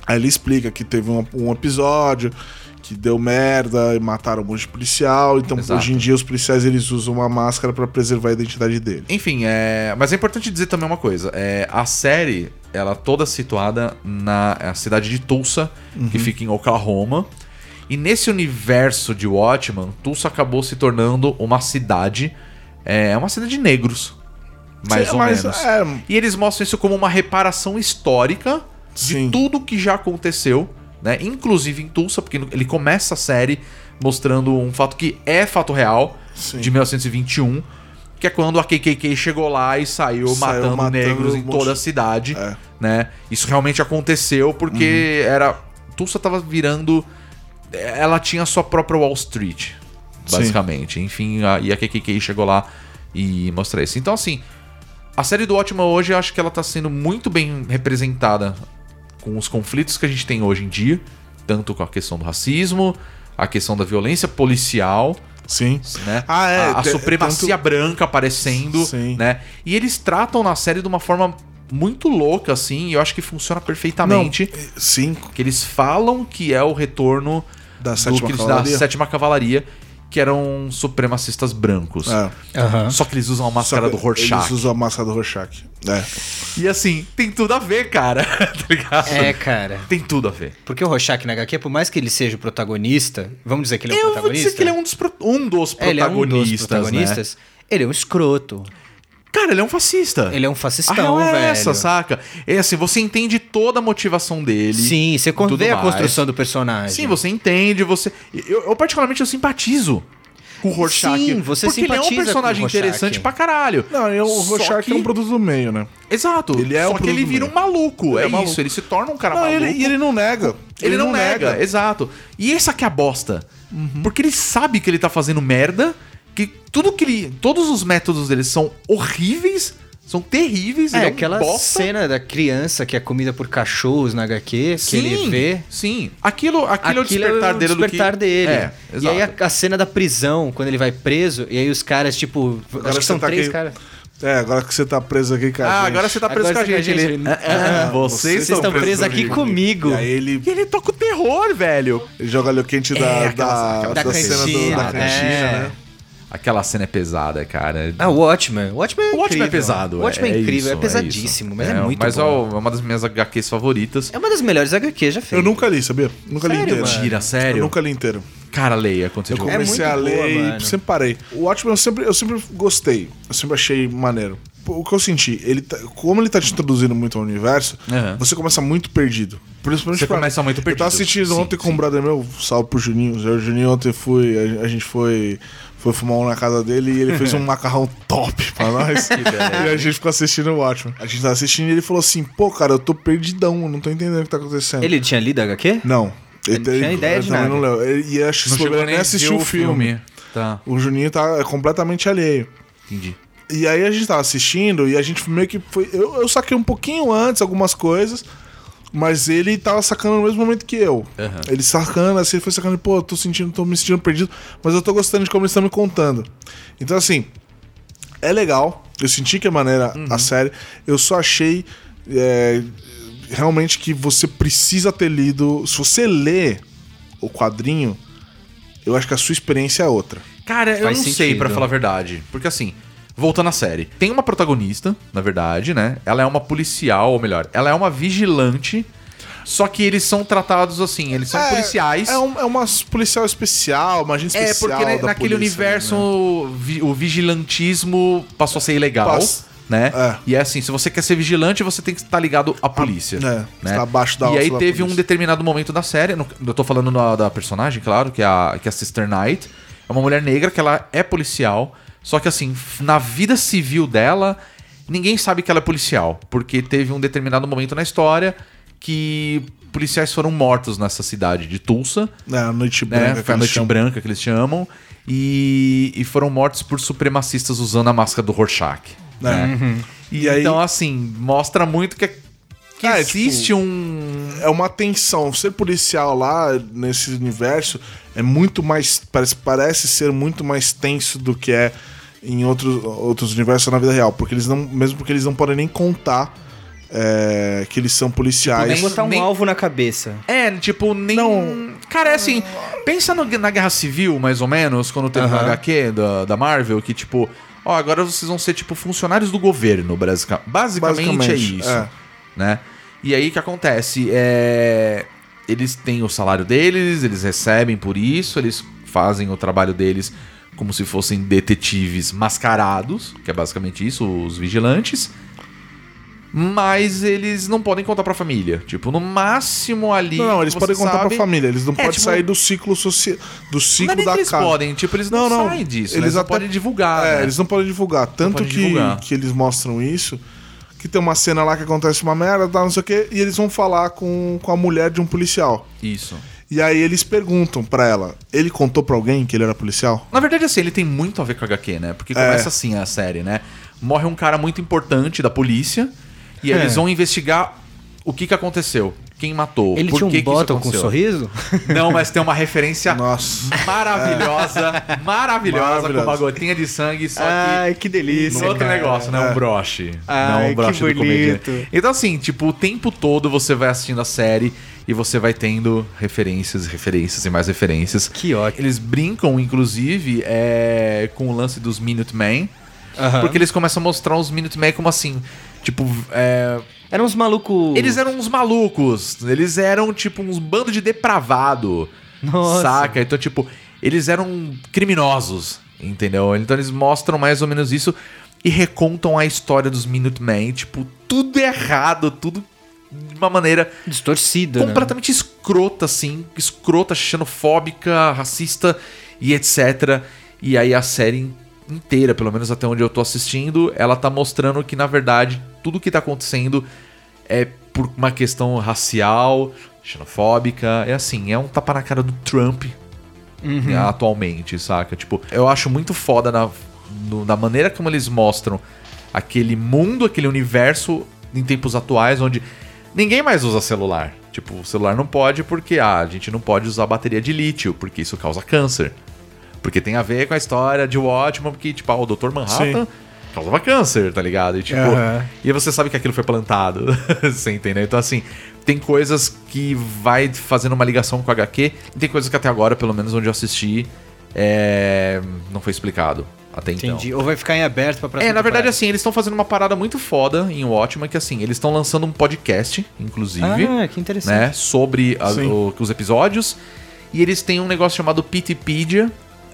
S3: Aí ele explica que teve um, um episódio que deu merda e mataram um monte de policial. Então,
S1: Exato.
S3: hoje em dia, os policiais eles usam uma máscara pra preservar a identidade dele.
S1: Enfim, é... mas é importante dizer também uma coisa. É... A série, ela é toda situada na a cidade de Tulsa, que fica em Oklahoma. E nesse universo de Watchman, Tulsa acabou se tornando uma cidade... É uma cidade de negros. Mais
S3: Sim,
S1: ou
S3: mas,
S1: menos.
S3: é,
S1: E eles mostram isso como uma reparação histórica
S3: Sim.
S1: de tudo que já aconteceu, né? Inclusive em Tulsa, porque ele começa a série mostrando um fato que é fato real,
S3: Sim.
S1: de 1921, que é quando a KKK chegou lá e saiu,
S3: Saiu
S1: matando,
S3: matando
S1: negros
S3: um
S1: em toda a cidade,
S3: É.
S1: né? Isso realmente aconteceu porque
S3: Uhum.
S1: era Tulsa tava virando ela tinha a sua própria Wall Street, basicamente. Enfim, a, e a KKK chegou lá e mostrou isso. Então assim, a série do Ótima hoje, eu acho que ela tá sendo muito bem representada com os conflitos que a gente tem hoje em dia, tanto com a questão do racismo, a questão da violência policial,
S3: Sim.
S1: né?
S3: Ah, é,
S1: a, a
S3: te-
S1: supremacia
S3: tanto-
S1: branca aparecendo,
S3: Sim.
S1: né? E eles tratam na série de uma forma muito louca, assim, e eu acho que funciona perfeitamente.
S3: Não, sim,
S1: Que eles falam que é o retorno
S3: da
S1: do
S3: sétima
S1: que eles- da
S3: cavalaria.
S1: sétima cavalaria, que eram supremacistas brancos.
S3: É.
S2: Aham.
S1: Só que eles usam a máscara do Rorschach.
S3: Eles usam a máscara do Rorschach. É.
S1: E assim, tem tudo a ver, cara. tá ligado?
S2: É, cara.
S1: Tem tudo a ver.
S2: Porque o Rorschach na HQ, por mais que ele seja o protagonista, vamos dizer que ele é o
S1: Eu vou
S2: protagonista.
S1: dizer que ele é um dos, pro- um dos
S2: É, ele é um dos
S1: protagonistas,
S2: protagonistas. Ele é um escroto.
S1: Cara, ele é um fascista.
S2: Ele é um
S1: A
S2: fascistão,
S1: real é
S2: velho.
S1: essa, saca? É assim, você entende toda a motivação dele.
S2: Sim, você
S1: tudo
S2: vê a
S1: mais.
S2: construção do personagem.
S1: Sim, você entende, você... Eu, eu particularmente, eu simpatizo com o Rorschach.
S2: Sim, você
S1: porque ele é um personagem interessante pra caralho.
S3: Não, eu, o Rorschach
S1: que-
S3: é um produto do meio, né?
S1: Exato.
S3: Ele é
S1: Só
S3: um
S1: que ele vira um maluco.
S3: Ele
S1: é
S3: é
S1: isso,
S3: maluco.
S1: ele se torna um cara
S3: Não,
S1: maluco.
S3: ele, e ele não nega.
S1: Ele, não, nega, exato. E essa que é a bosta.
S2: Uhum.
S1: Porque ele sabe que ele tá fazendo merda, que tudo que ele. Todos os métodos dele são horríveis, são terríveis.
S2: É,
S1: é um
S2: aquela
S1: bosta.
S2: cena da criança que é comida por cachorros na HQ, que ele vê.
S1: Sim. Aquilo, aquilo, é o despertar
S2: o
S1: dele do
S2: despertar
S1: que...
S2: dele.
S1: É,
S2: e aí a, a cena da prisão, quando ele vai preso, e aí os caras, tipo.
S3: Agora
S2: acho que
S3: você
S2: são
S3: tá
S2: três
S3: aqui-
S2: caras.
S3: É, agora que você tá preso aqui, cara.
S1: Ah, agora você tá preso
S2: Agora
S1: com a gente.
S2: tá-
S1: Ele...
S2: gente-
S1: Ah, ah,
S3: Ah,
S1: vocês
S2: Vocês estão presos aqui comigo.
S3: E aí ele,
S1: E ele toca o terror, velho.
S3: ele joga ali o quente da,
S1: É, aquela-
S3: da,
S1: aquela
S2: da
S3: cena do- da cantina,
S2: é.
S3: né?
S1: Aquela cena é pesada, cara.
S2: Ah, o Watchmen. O Watchmen é
S1: O Watchmen
S2: incrível.
S1: é pesado.
S2: O Watchmen é, incrível,
S1: isso,
S2: é pesadíssimo,
S1: isso.
S2: mas é, muito
S1: Mas
S2: bom.
S1: é uma das minhas HQs favoritas.
S2: É uma das melhores HQ já feitas.
S3: Eu nunca li, sabia? Nunca li
S2: Sério,
S3: inteiro.
S2: mano?
S1: Tira, sério?
S3: Eu nunca li inteiro.
S1: Cara, leia quando você
S3: Eu
S2: É
S3: comecei a ler
S2: boa,
S3: e
S2: mano.
S3: sempre parei. O Watchmen eu sempre, eu sempre gostei. Eu sempre achei maneiro. O que eu senti, ele tá- como ele tá te introduzindo muito ao universo,
S1: Aham.
S3: você começa muito perdido. Principalmente
S1: Você
S3: pra
S1: começa muito
S3: Eu tava
S1: perdido.
S3: assistindo
S1: Sim,
S3: ontem com
S1: sim.
S3: um brother meu, salve pro Juninho. Eu o Juninho ontem fui, a, a gente foi foi fumar um na casa dele e ele fez um macarrão top pra nós. e a gente ficou assistindo o Watchmen. A gente tava assistindo e ele falou assim: pô, cara, eu tô perdidão, eu não tô entendendo o que tá acontecendo.
S2: Ele tinha lido HQ?
S3: Não.
S2: Ele não tinha ideia de nada.
S3: Não leu. Ele- E acho que
S1: Não
S3: se
S1: nem
S3: assistiu o filme.
S1: Tá,
S3: O Juninho tá completamente alheio.
S1: entendi.
S3: E aí a gente tava assistindo e a gente meio que foi. Eu, eu saquei um pouquinho antes algumas coisas, mas ele tava sacando no mesmo momento que eu.
S1: Aham.
S3: Ele sacando, assim, ele foi sacando, pô, eu tô sentindo, tô me sentindo perdido, mas eu tô gostando de como eles estão me contando. Então, assim, é legal. Eu senti que é maneira a série. Eu só achei é, realmente que você precisa ter lido. Se você lê o quadrinho, eu acho que a sua experiência é outra.
S1: Cara, eu
S2: Faz
S1: não sei,
S2: sentido.
S1: pra falar a verdade. Porque assim, voltando à série. Tem uma protagonista, na verdade, né? Ela é uma policial, ou melhor, ela é uma vigilante. Só que eles são tratados assim, eles são policiais.
S3: É, um, é uma policial especial, uma agente
S1: É,
S3: especial.
S1: porque né,
S3: da
S1: naquele
S3: polícia,
S1: universo
S3: né?
S1: o vi- o vigilantismo passou a ser ilegal,
S3: Passa-
S1: né?
S3: É.
S1: E é assim, se você quer ser vigilante, você tem que estar ligado à polícia.
S3: é,
S1: né?
S3: tá abaixo da
S1: E aí teve um determinado momento da série, no- eu tô falando da, da personagem, claro, que é, a, que é a Sister Knight. É uma mulher negra que ela é policial, só que assim, na vida civil dela, ninguém sabe que ela é policial, porque teve um determinado momento na história que policiais foram mortos nessa cidade de Tulsa
S3: É, a noite
S1: né?
S3: branca. que
S1: Foi a
S3: eles
S1: noite
S3: chamam.
S1: branca que eles chamam. E, e foram mortos por supremacistas usando a máscara do Rorschach. né?
S3: E aí
S1: Então, assim, mostra muito que, que
S3: É,
S1: existe um.
S3: é uma tensão. Ser policial lá nesse universo é muito mais. Parece, parece ser muito mais tenso do que é em outros, outros universos na vida real. Porque eles não. Mesmo porque eles não podem nem contar é, que eles são policiais.
S2: Nem botar um
S1: nem-
S2: alvo na cabeça.
S1: É, tipo, nem.
S3: Não.
S1: Cara, é assim. Pensa no- na Guerra Civil, mais ou menos, quando teve
S2: Aham.
S1: no HQ da, da Marvel, que tipo. Ó, agora vocês vão ser, tipo, funcionários do governo, basica- basicamente, é
S3: Basicamente,
S1: isso.
S3: é.
S1: Né? E aí o que acontece? É. Eles têm o salário deles, eles recebem por isso, eles fazem o trabalho deles como se fossem detetives mascarados, que é basicamente isso, os vigilantes. Mas eles não podem contar pra família. Tipo, no máximo ali.
S3: Não, não, eles podem contar
S1: sabe-
S3: pra família. Eles não
S1: É,
S3: podem
S1: tipo,
S3: sair do ciclo social. Do
S1: Não
S3: ciclo
S1: é nem
S3: da
S1: eles
S3: casa.
S1: podem, tipo, eles não,
S3: Não, não.
S1: saem disso.
S3: Eles
S1: Eles não
S3: até-
S1: podem divulgar.
S3: É,
S1: né?
S3: eles não podem divulgar. Tanto
S1: podem
S3: que,
S1: divulgar.
S3: que eles mostram isso. Que tem uma cena lá que acontece uma merda, tá, não sei o quê, e eles vão falar com, com a mulher de um policial.
S1: Isso.
S3: E aí eles perguntam pra ela: ele contou pra alguém que ele era policial?
S1: Na verdade, assim, ele tem muito a ver com a HQ, né? Porque
S3: É.
S1: começa assim a série, né? Morre um cara muito importante da polícia e
S2: É.
S1: eles vão investigar o que que aconteceu. Quem matou?
S2: Ele
S1: por
S2: tinha um
S1: que que
S2: bottom com um sorriso?
S1: Não, mas tem uma referência
S3: Nossa.
S1: maravilhosa, maravilhosa,
S3: Maravilhosa.
S1: com uma gotinha de sangue, só que
S2: Ai, que delícia.
S1: No outro
S2: cara.
S1: negócio, né? Um broche.
S2: Ai,
S1: não um
S2: que
S1: broche do
S2: bonito.
S1: Então, assim, tipo, o tempo todo você vai assistindo a série e você vai tendo referências, referências e mais referências.
S2: Que ótimo.
S1: Eles brincam, inclusive, é, com o lance dos Minutemen.
S2: Aham.
S1: Porque eles começam a mostrar os Minutemen como assim. Tipo, é,
S2: Eram uns malucos.
S1: eles eram uns malucos. Eles eram, tipo, uns bando de depravado.
S2: Nossa.
S1: Saca? Então, tipo, eles eram criminosos. Entendeu? Então eles mostram mais ou menos isso e recontam a história dos Minutemen. Tipo, tudo errado, tudo de uma maneira
S2: Distorcida. né?
S1: completamente escrota, assim. Escrota, xenofóbica, racista e etc. E aí a série inteira, pelo menos até onde eu tô assistindo, ela tá mostrando que, na verdade, tudo que tá acontecendo é por uma questão racial, xenofóbica. É assim, é um tapa na cara do Trump né, atualmente, saca? Tipo, eu acho muito foda na, no- na maneira como eles mostram aquele mundo, aquele universo em tempos atuais, onde ninguém mais usa celular. Tipo, o celular não pode porque ah, a gente não pode usar bateria de lítio, porque isso causa câncer. Porque tem a ver com a história de Watchman, porque, tipo, ah, o Dr. Manhattan
S3: Sim.
S1: causava câncer, tá ligado? E, tipo,
S2: Aham.
S1: e você sabe que aquilo foi plantado. você entendeu? Então, assim, tem coisas que vai fazendo uma ligação com a HQ, e tem coisas que até agora, pelo menos onde eu assisti, é, não foi explicado até então.
S2: Entendi. Ou vai ficar em aberto pra próxima
S1: É, na verdade,
S2: temporada.
S1: assim, eles estão fazendo uma parada muito foda em Watchmen, que assim, eles estão lançando um podcast, inclusive,
S2: Ah, que interessante.
S1: né, sobre a- o- os episódios, e eles têm um negócio chamado Pittypedia,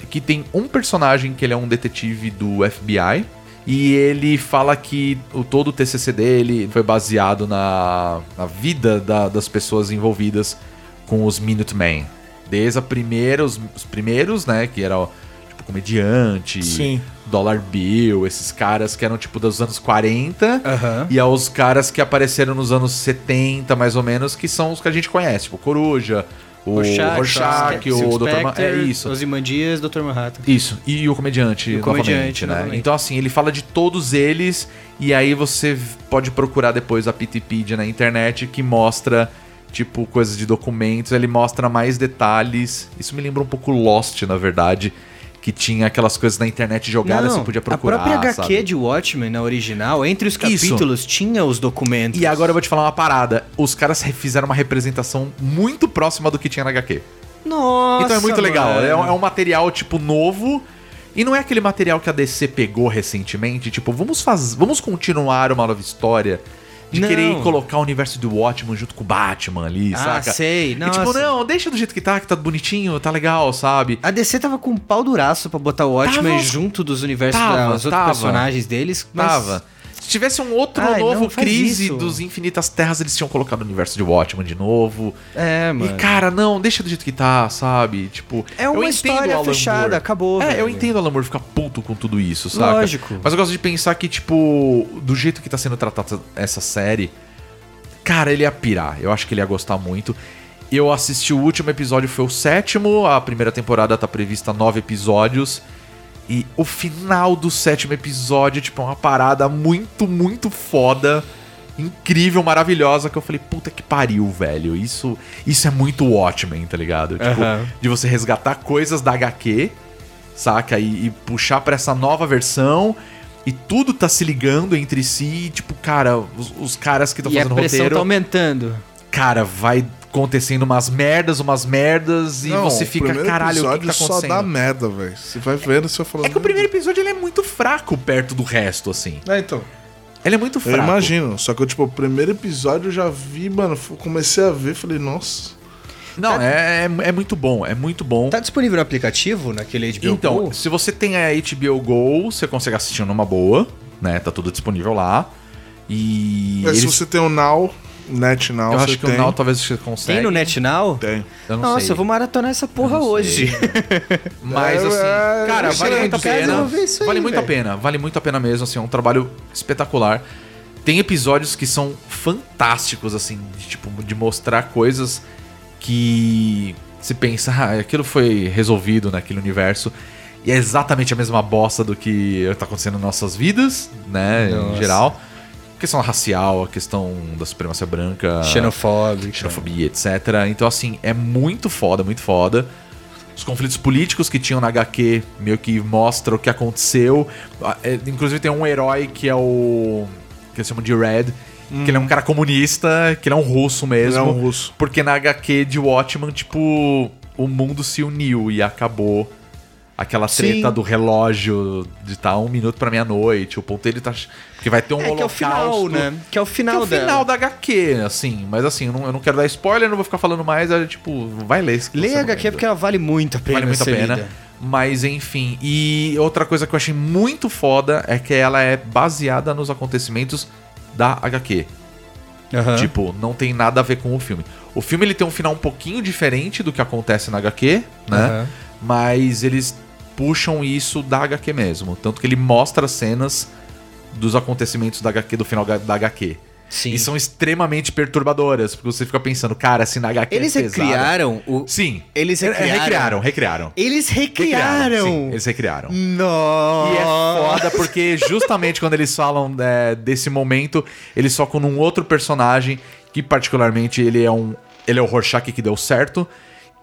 S1: que tem um personagem que ele é um detetive do FBI, e ele fala que o todo o TCC dele foi baseado na, na vida da- das pessoas envolvidas com os Minutemen. Desde a primeira, os, os primeiros, né, que era tipo, comediante,
S3: Sim.
S1: Dollar Bill, esses caras que eram tipo dos anos 40
S2: Aham.
S1: e aos caras que apareceram nos anos 70, mais ou menos, que são os que a gente conhece, tipo Coruja, o Rorschach, o Dr. Ma- É isso.
S2: Ozymandias, Dr. Manhattan.
S1: Isso, e o comediante,
S2: E o comediante,
S1: novamente, né?
S2: novamente.
S1: Então, assim, ele fala de todos eles, e aí você pode procurar depois a Pitipedia na internet, que mostra, tipo, coisas de documentos, ele mostra mais detalhes. Isso me lembra um pouco Lost, na verdade, que tinha aquelas coisas na internet jogadas, você podia procurar,
S2: a própria HQ
S1: sabe?
S2: de Watchmen, na original, entre os
S1: Isso.
S2: capítulos, tinha os documentos.
S1: E agora eu vou te falar uma parada. Os caras fizeram uma representação muito próxima do que tinha na HQ.
S2: Nossa,
S1: então é muito legal.
S2: mano.
S1: É, um- é um material, tipo, novo. E não é aquele material que a DC pegou recentemente, tipo, vamos faz... vamos continuar uma nova história de
S2: Não.
S1: querer colocar o universo do Watchmen junto com o Batman ali,
S2: Ah,
S1: saca?
S2: sei.
S1: E
S2: Nossa.
S1: tipo, não, deixa do jeito que tá, que tá bonitinho, tá legal, sabe?
S2: A DC tava com um pau duraço pra botar o Watchmen
S1: Tava-
S2: junto dos universos
S1: Tava,
S2: das outros
S1: tava.
S2: personagens deles, mas...
S1: Tava. Se tivesse um outro
S2: Ai,
S1: novo
S2: não,
S1: Crise
S2: isso.
S1: dos Infinitas Terras, eles tinham colocado o universo de Watchmen de novo.
S2: É, mano.
S1: E, cara, não, deixa do jeito que tá, sabe? Tipo.
S2: É uma
S1: eu
S2: história
S1: Alan
S2: fechada,
S1: Moore.
S2: acabou,
S1: É,
S2: velho.
S1: eu entendo o Alan Moore ficar puto com tudo isso, saca?
S2: Lógico.
S1: Mas eu gosto de pensar que, tipo, do jeito que tá sendo tratada essa série, cara, ele ia pirar. Eu acho que ele ia gostar muito. Eu assisti o último episódio, foi o sétimo. A primeira temporada tá prevista nove episódios. E o final do sétimo episódio, tipo, é uma parada muito, muito foda. Incrível, maravilhosa, que eu falei, puta que pariu, velho. Isso, isso é muito Watchmen, tá ligado? Tipo,
S2: Aham.
S1: de você resgatar coisas da HQ, saca? E, e puxar pra essa nova versão. E tudo tá se ligando entre si. E, tipo, cara, os, os caras que estão
S2: E a
S1: fazendo
S2: pressão
S1: roteiro.
S2: tá aumentando.
S1: Cara, vai acontecendo umas merdas, umas merdas. E
S3: Não,
S1: você
S3: o
S1: fica,
S3: primeiro
S1: caralho, o que, que tá acontecendo?
S3: só dá merda, velho. Você vai vendo, você vai falando.
S1: É que o primeiro episódio ele é muito fraco perto do resto, assim.
S3: É, então.
S1: Ele é muito
S3: Eu
S1: fraco.
S3: imagino. Só que, tipo, o primeiro episódio eu já vi, mano. Comecei a ver, falei, nossa.
S1: Não, é, é, é muito bom, é muito bom.
S2: Tá disponível no aplicativo, naquele HBO
S1: então,
S2: Go?
S1: se você tem a HBO Go, você consegue assistir numa boa, né? Tá tudo disponível lá. E.
S3: Mas se
S1: eles-
S3: você tem o Now, Net Now,
S1: eu acho que
S3: tem.
S1: o Now talvez você consiga.
S2: Tem no NetNow?
S3: Tem.
S1: Eu não
S2: Nossa,
S1: sei.
S2: eu vou maratonar essa porra hoje.
S1: Mas
S3: É,
S1: assim,
S3: é,
S1: cara, vale muito a pena.
S2: aí,
S1: Vale muito a
S2: velho.
S1: pena, vale muito a pena mesmo, assim, é um trabalho espetacular. Tem episódios que são fantásticos, assim, de, tipo, de mostrar coisas que se pensa, ah, aquilo foi resolvido naquele universo. E é exatamente a mesma bosta do que tá acontecendo nas nossas vidas, né, em
S2: Nossa.
S1: geral. A questão racial, a questão da supremacia branca
S2: Xenofóbico.
S1: xenofobia, etc. Então, assim, é muito foda, muito foda. Os conflitos políticos que tinham na HQ meio que mostram o que aconteceu. Ah, é, Inclusive tem um herói que é o. que eles chamam de Red. Que ele é um cara comunista, que ele é um russo mesmo.
S3: Ele é um russo.
S1: Porque na HQ de Watchman, tipo, o mundo se uniu e acabou aquela treta
S2: Sim.
S1: do relógio de estar um minuto pra meia-noite. O ponteiro tá. Porque vai ter um
S2: É, que é o
S1: holocausto.
S2: final, né? Que é o
S1: Que é
S2: final
S1: o final da HQ, assim. Mas assim, eu não, eu não quero dar spoiler, não vou ficar falando mais. É, tipo, vai ler. se
S2: Lê a HQ porque ela vale muito a pena
S1: vale muito a pena.
S2: lida.
S1: Mas enfim. E outra coisa que eu achei muito foda é que ela é baseada nos acontecimentos da HQ.
S2: Aham.
S1: Tipo, não tem nada a ver com o filme. O filme ele tem um final um pouquinho diferente do que acontece na HQ, né?
S2: Aham.
S1: Mas eles puxam isso da HQ mesmo. Tanto que ele mostra cenas dos acontecimentos da HQ, do final da HQ.
S2: Sim.
S1: E são extremamente perturbadoras, porque você fica pensando, cara, se na HQ
S2: Eles
S1: é
S2: recriaram o...
S1: Sim.
S2: Eles
S1: É,
S2: recriaram.
S1: recriaram, recriaram.
S2: Eles recriaram!
S1: Sim, eles recriaram.
S2: Nossa!
S1: E é foda porque justamente quando eles falam é, desse momento, eles focam num outro personagem que particularmente ele é um ele é o Rorschach que deu certo,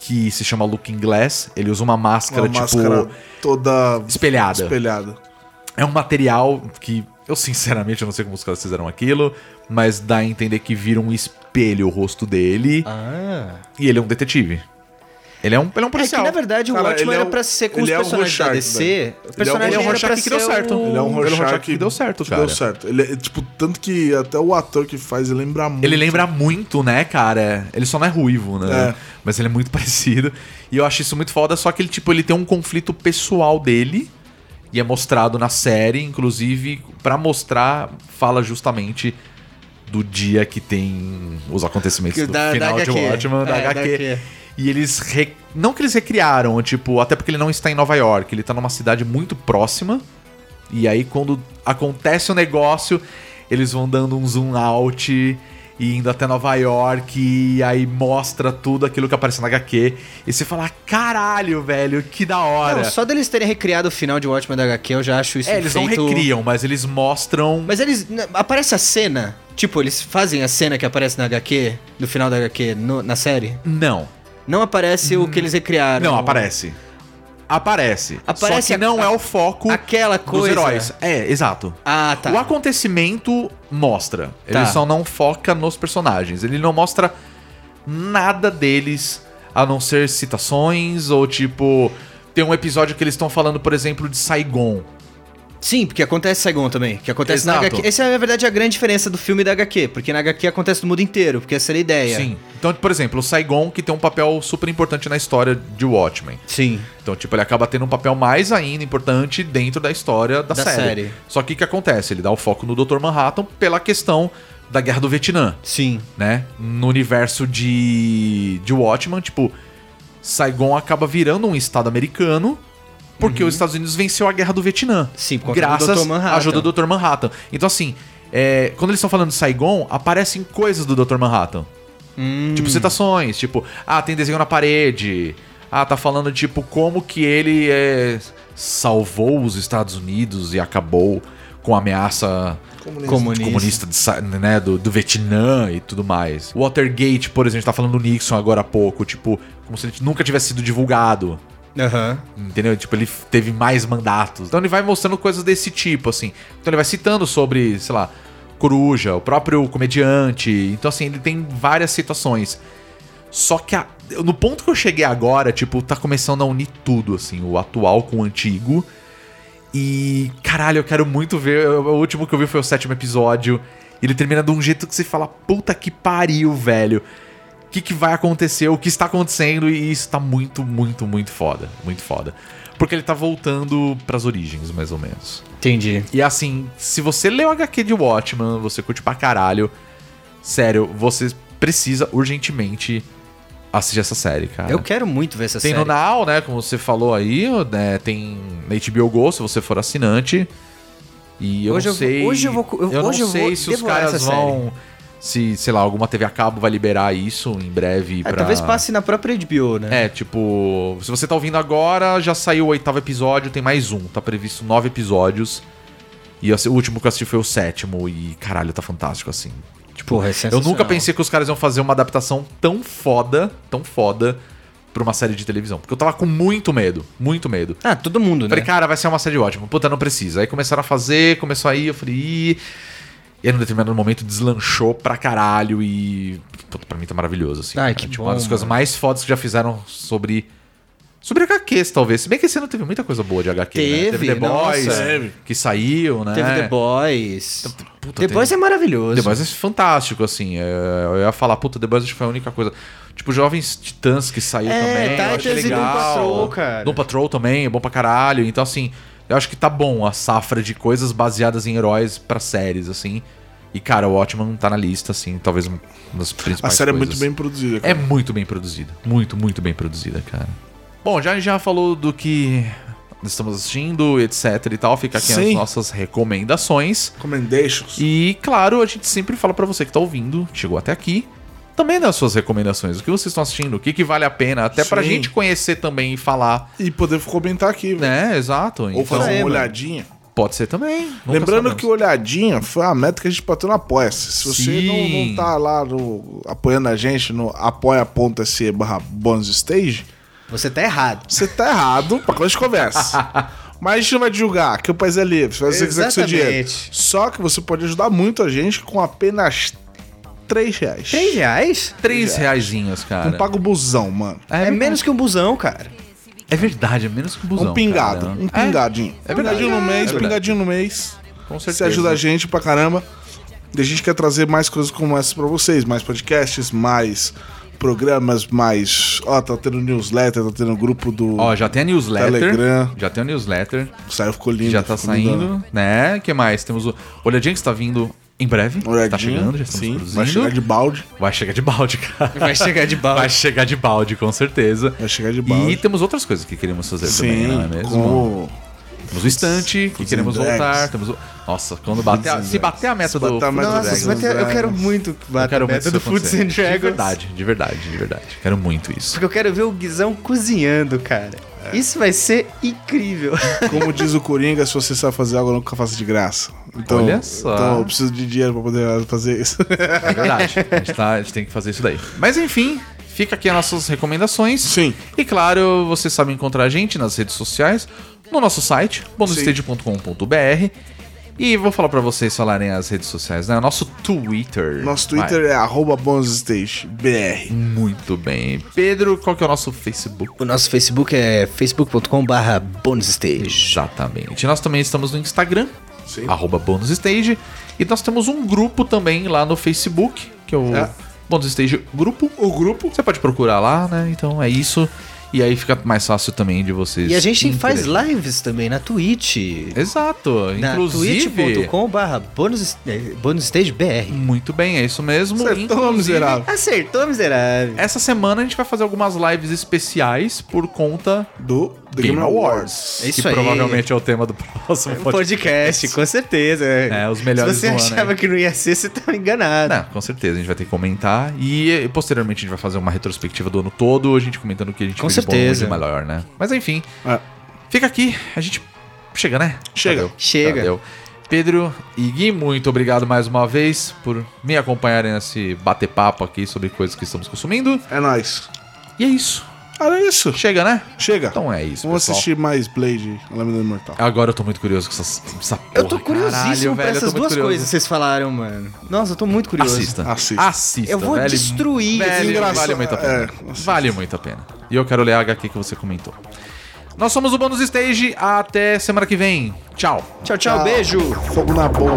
S1: que se chama Looking Glass. Ele usa uma máscara
S3: Uma
S1: tipo
S3: máscara toda
S1: espelhada.
S3: espelhada.
S1: É um material que eu sinceramente não sei como os caras fizeram aquilo, mas dá a entender que vira um espelho o rosto dele
S2: Ah.
S1: e ele é um detetive. Ele é um, ele é um
S2: É que,
S1: policial.
S2: na verdade, o
S3: Cara, ele é
S2: era
S3: o-
S2: pra ser com os
S3: ele é o
S2: personagens da DC.
S3: velho.
S2: O personagem
S1: Ele é o
S2: era
S1: Rorschach
S2: pra
S1: que
S2: ser
S1: deu certo.
S3: Ele é um
S1: Ele é
S3: Rorschach
S1: Rorschach que deu certo, cara.
S3: Deu certo. Ele é, tipo, tanto que até o ator que faz, ele lembra muito.
S1: Ele lembra muito, né, cara? Ele só não é ruivo, né?
S3: É.
S1: Mas ele é muito parecido. E eu acho isso muito foda, só que ele, tipo, ele tem um conflito pessoal dele. E é mostrado na série, inclusive, pra mostrar, fala justamente do dia que tem os acontecimentos
S2: Que
S1: do
S2: da-
S1: final
S2: da
S1: de
S2: HQ.
S1: Watchmen, da
S2: É, da
S1: HQ.
S2: HQ.
S1: E eles. re- Não que eles recriaram, tipo, até porque ele não está em Nova York, ele tá numa cidade muito próxima. E aí, quando acontece o negócio, eles vão dando um zoom out e indo até Nova York. E aí mostra tudo aquilo que aparece na HQ. E você fala: caralho, velho, que da hora.
S2: Não, só deles terem recriado o final de Watchmen da HQ, eu já acho isso
S1: É, eles não
S2: feito-
S1: recriam, mas eles mostram.
S2: Mas eles. Aparece a cena. Tipo, eles fazem a cena que aparece na HQ, no final da HQ, no- na série.
S1: Não.
S2: Não aparece o que eles recriaram.
S1: Não, aparece. Aparece.
S2: Aparece
S1: Só que
S2: a-
S1: não é o foco
S2: aquela
S1: dos
S2: coisa.
S1: heróis. É, exato.
S2: Ah, tá.
S1: O acontecimento mostra. Ele
S2: Tá.
S1: só não foca nos personagens. Ele não mostra nada deles a não ser citações ou tipo. Tem um episódio que eles estão falando, por exemplo, de Saigon.
S2: Sim, porque acontece Saigon também. Que acontece na
S1: Exato.
S2: HQ. Essa é, na verdade, a grande diferença do filme e da HQ. Porque na HQ acontece no mundo inteiro, porque essa era a ideia.
S1: Sim. Então, por exemplo, o Saigon, que tem um papel super importante na história de Watchmen.
S2: Sim.
S1: Então, tipo, ele acaba tendo um papel mais ainda importante dentro da história da,
S2: Da
S1: série.
S2: série.
S1: Só que o que acontece? Ele dá o foco no Dr. Manhattan pela questão da Guerra do Vietnã,
S2: Sim.
S1: né? No universo de, de Watchmen, tipo, Saigon acaba virando um estado americano porque os Estados Unidos venceu a Guerra do Vietnã.
S2: Uhum. Sim, por do
S1: graças.
S2: Manhattan.
S1: à ajuda do Dr. Manhattan. Então, assim, é, quando eles estão falando de Saigon, aparecem coisas do Dr. Manhattan.
S2: Hum.
S1: Tipo, citações, tipo, ah, tem desenho na parede. Ah, tá falando, tipo, como que ele é, salvou os Estados Unidos e acabou com a ameaça
S2: Comunista.
S1: comunista de né, do, do Vietnã e tudo mais. Watergate, por exemplo, tá falando do Nixon agora há pouco, tipo, como se ele nunca tivesse sido divulgado.
S2: Aham.
S1: Entendeu? Tipo, ele teve mais mandatos. Então ele vai mostrando coisas desse tipo, assim. Então ele vai citando sobre, sei lá, Coruja, o próprio comediante. Então, assim, ele tem várias situações. Só que a- no ponto que eu cheguei agora, tipo, tá começando a unir tudo, assim, o atual com o antigo. E, caralho, eu quero muito ver. O último que eu vi foi o sétimo episódio. Ele termina de um jeito que você fala, puta que pariu, velho. O que, que vai acontecer, o que está acontecendo, e isso tá muito, muito, muito foda. Muito foda. Porque ele tá voltando pras origens, mais ou menos.
S2: Entendi.
S1: E assim, se você leu HQ de Watchman, você curte pra caralho, sério, você precisa urgentemente assistir essa série, cara.
S2: Eu quero muito ver essa
S1: Tem
S2: série.
S1: no Now, né? Como você falou aí, né, tem na HBO Go, se você for assinante. E eu
S2: Hoje
S1: não
S2: eu vou-
S1: sei.
S2: hoje eu vou- eu-
S1: eu não
S2: hoje eu
S1: sei se os caras vão. Se, sei lá, alguma TV a cabo vai liberar isso em breve
S2: É,
S1: pra.
S2: talvez passe na própria HBO, né?
S1: É, tipo, se você tá ouvindo agora, já saiu o oitavo episódio, tem mais um. Tá previsto nove episódios. E o último que eu assisti foi o sétimo. E caralho, tá fantástico, assim. Tipo,
S2: Porra, é
S1: eu nunca pensei que os caras iam fazer uma adaptação tão foda, tão foda, pra uma série de televisão. Porque eu tava com muito medo, muito medo.
S2: Ah, todo mundo, né?
S1: Falei, cara, vai ser uma série ótima. Puta, não precisa. Aí começaram a fazer, começou aí, eu falei, Ih. E aí, num determinado momento, deslanchou pra caralho e. Puta, pra mim tá maravilhoso, assim.
S2: Ai, que
S1: tipo,
S2: bom,
S1: uma das coisas mais fodas que já fizeram sobre. Sobre HQs, talvez. Se bem que esse ano teve muita coisa boa de HQ, né?
S2: Teve,
S1: Teve The Boys,
S2: nossa.
S3: Teve.
S1: que saiu, né?
S2: Teve The Boys.
S1: Puta,
S2: The
S1: teve-
S2: Boys é maravilhoso.
S1: The Boys é fantástico, assim. é, Eu ia falar, puta, The Boys acho que foi a única coisa. Tipo, Jovens Titãs que saiu
S2: É,
S1: também. eu achei
S2: Titans e Doom
S1: legal.
S2: Patrol, cara.
S1: Doom Patrol também, é bom pra caralho. Então, assim, eu acho que tá bom a safra de coisas baseadas em heróis pra séries, assim. E, cara, o Watchmen tá na lista, assim, talvez uma das
S3: A
S1: principais
S3: série é
S1: coisas.
S3: muito bem produzida.
S1: É
S3: cara.
S1: muito bem produzida. Muito, muito bem produzida, cara. Bom, já a já falou do que estamos assistindo, etc e tal. Fica aqui as
S3: Sim.
S1: nossas recomendações.
S3: Recommendations.
S1: E, claro, a gente sempre fala pra você que tá ouvindo, chegou até aqui, também das suas recomendações. O que vocês estão assistindo, o que, que vale a pena, até pra
S3: Sim.
S1: gente conhecer também e falar,
S3: E poder comentar aqui, velho.
S1: né? Exato.
S3: Ou
S1: Então,
S3: fazer
S2: é,
S3: uma olhadinha.
S1: pode ser também. Nunca
S3: Lembrando
S1: sabemos.
S3: que o Olhadinha foi a meta que a gente bateu no Apoia-se. Se você não, não tá lá no- apoiando a gente no apoia.se barra bonusstage,
S2: Você tá errado.
S3: você tá errado pra começar de conversa. Mas a gente não vai te julgar, que o país é livre, se você quiser com seu dinheiro.
S2: Exatamente.
S3: Só que você pode ajudar muito a gente com apenas 3 reais.
S2: 3 reais?
S1: Três reaisinhos,
S3: Não
S1: cara.
S3: paga o busão, mano.
S2: É, menos que um busão, cara.
S1: É verdade, é menos que um busão.
S3: um pingado,
S1: cara.
S3: um pingadinho.
S1: É verdade.
S3: pingadinho no mês,
S1: É
S3: pingadinho no mês.
S1: Com
S3: Você
S1: certeza.
S3: ajuda a gente pra caramba. E a gente quer trazer mais coisas como essas pra vocês. Mais podcasts, mais programas, mais... Ó, tá tendo newsletter, tá tendo grupo do...
S1: Ó, já tem a newsletter.
S3: Telegram.
S1: Já tem a newsletter.
S3: Saiu, ficou lindo.
S1: já tá
S3: ficou lindo.
S1: saindo, né? O que mais? Temos o Olhadinha que está vindo Em breve. Tá chegando, já estamos
S3: Sim,
S1: produzindo.
S3: vai chegar de balde.
S1: Vai chegar de balde, cara.
S2: Vai chegar de balde.
S1: Vai chegar de balde, com certeza.
S3: Vai chegar de balde.
S1: E temos outras coisas que queremos fazer também,
S3: Sim,
S1: não é mesmo?
S3: como...
S1: Temos o estante, que
S3: Foods
S1: queremos
S3: Drags.
S1: voltar. Temos o... Nossa, quando bater a... Se bater a meta
S3: Se
S1: do...
S3: bater a meta
S1: Foods and
S3: do
S2: Nossa,
S1: Drags,
S2: se bater- eu quero muito bater
S1: quero
S2: a meta do Foods and
S1: De
S2: Dragons.
S1: verdade, de verdade, de verdade. Quero muito isso.
S2: Porque eu quero ver o Guizão cozinhando, cara. Isso vai ser incrível.
S3: Como diz o Coringa, se você sabe fazer algo, nunca faça de graça. Então,
S1: Olha só.
S3: Então eu preciso de dinheiro pra poder fazer isso.
S1: É verdade. A gente, tá- a gente tem que fazer isso daí. Mas enfim, fica aqui as nossas recomendações.
S3: Sim.
S1: E claro, você sabe encontrar a gente nas redes sociais, no nosso site, bonusstage.com.br. E vou falar pra vocês falarem as redes sociais, né? O nosso Twitter.
S3: Nosso Twitter é arroba bonusstagebr.
S1: Muito bem. Pedro, qual que é o nosso Facebook?
S2: O nosso Facebook é facebook.com barra bonusstage.
S1: Exatamente. Nós também estamos no Instagram,
S3: Sim.
S1: arroba bonusstage. E nós temos um grupo também lá no Facebook, que é o
S3: É.
S1: Bônus Stage Grupo.
S3: O grupo
S1: Você pode procurar lá, né? Então é isso. E aí fica mais fácil também de vocês.
S2: E a gente faz lives também na Twitch.
S1: Exato.
S2: Na
S1: Inclusive.
S2: twitch.com barra bonusstagebr.
S1: Muito bem, é isso mesmo.
S3: Acertou,
S1: Inclusive,
S3: miserável.
S2: Acertou, miserável.
S1: Essa semana a gente vai fazer algumas lives especiais por conta
S3: do The
S1: Game
S3: Game
S1: Awards.
S3: Awards.
S2: É isso
S1: que
S2: aí.
S1: provavelmente é o tema do próximo podcast.
S2: Podcast, com certeza.
S1: É, os melhores
S2: Se você
S1: do ano,
S2: achava
S1: né?
S2: que não ia ser, você tá enganado.
S1: Não, com certeza, a gente vai ter que comentar. E posteriormente a gente vai fazer uma retrospectiva do ano todo, a gente comentando o que a gente
S2: Com
S1: fez de bom e melhor, né? Mas enfim,
S3: É.
S1: fica aqui, a gente chega, né?
S3: Chega.
S1: Já deu,
S2: Chega.
S1: já deu. Pedro e Gui, muito obrigado mais uma vez por me acompanharem nesse bater-papo aqui sobre coisas que estamos consumindo.
S3: É nóis.
S1: E é isso.
S3: Era isso.
S1: Chega, né?
S3: Chega.
S1: Então é isso,
S3: Vamos
S1: pessoal.
S3: assistir mais Blade, a Lâmina Imortal.
S1: Agora eu tô muito curioso com essa, essa porra.
S2: Eu tô curiosíssimo
S1: Caralho,
S2: pra
S1: velho,
S2: essas duas
S1: curioso.
S2: coisas que vocês falaram, mano. Nossa, eu tô muito curioso.
S1: Assista.
S3: Assista.
S1: Assista.
S2: Eu vou
S1: velho.
S2: destruir esse
S1: Velho,
S3: engraçado.
S1: vale muito a pena.
S3: É,
S1: vale muito a pena. E eu quero ler a HQ que você comentou. Nós somos o Bônus Stage. Até semana que vem. Tchau.
S2: Tchau, tchau, beijo.
S3: Fogo na bomba.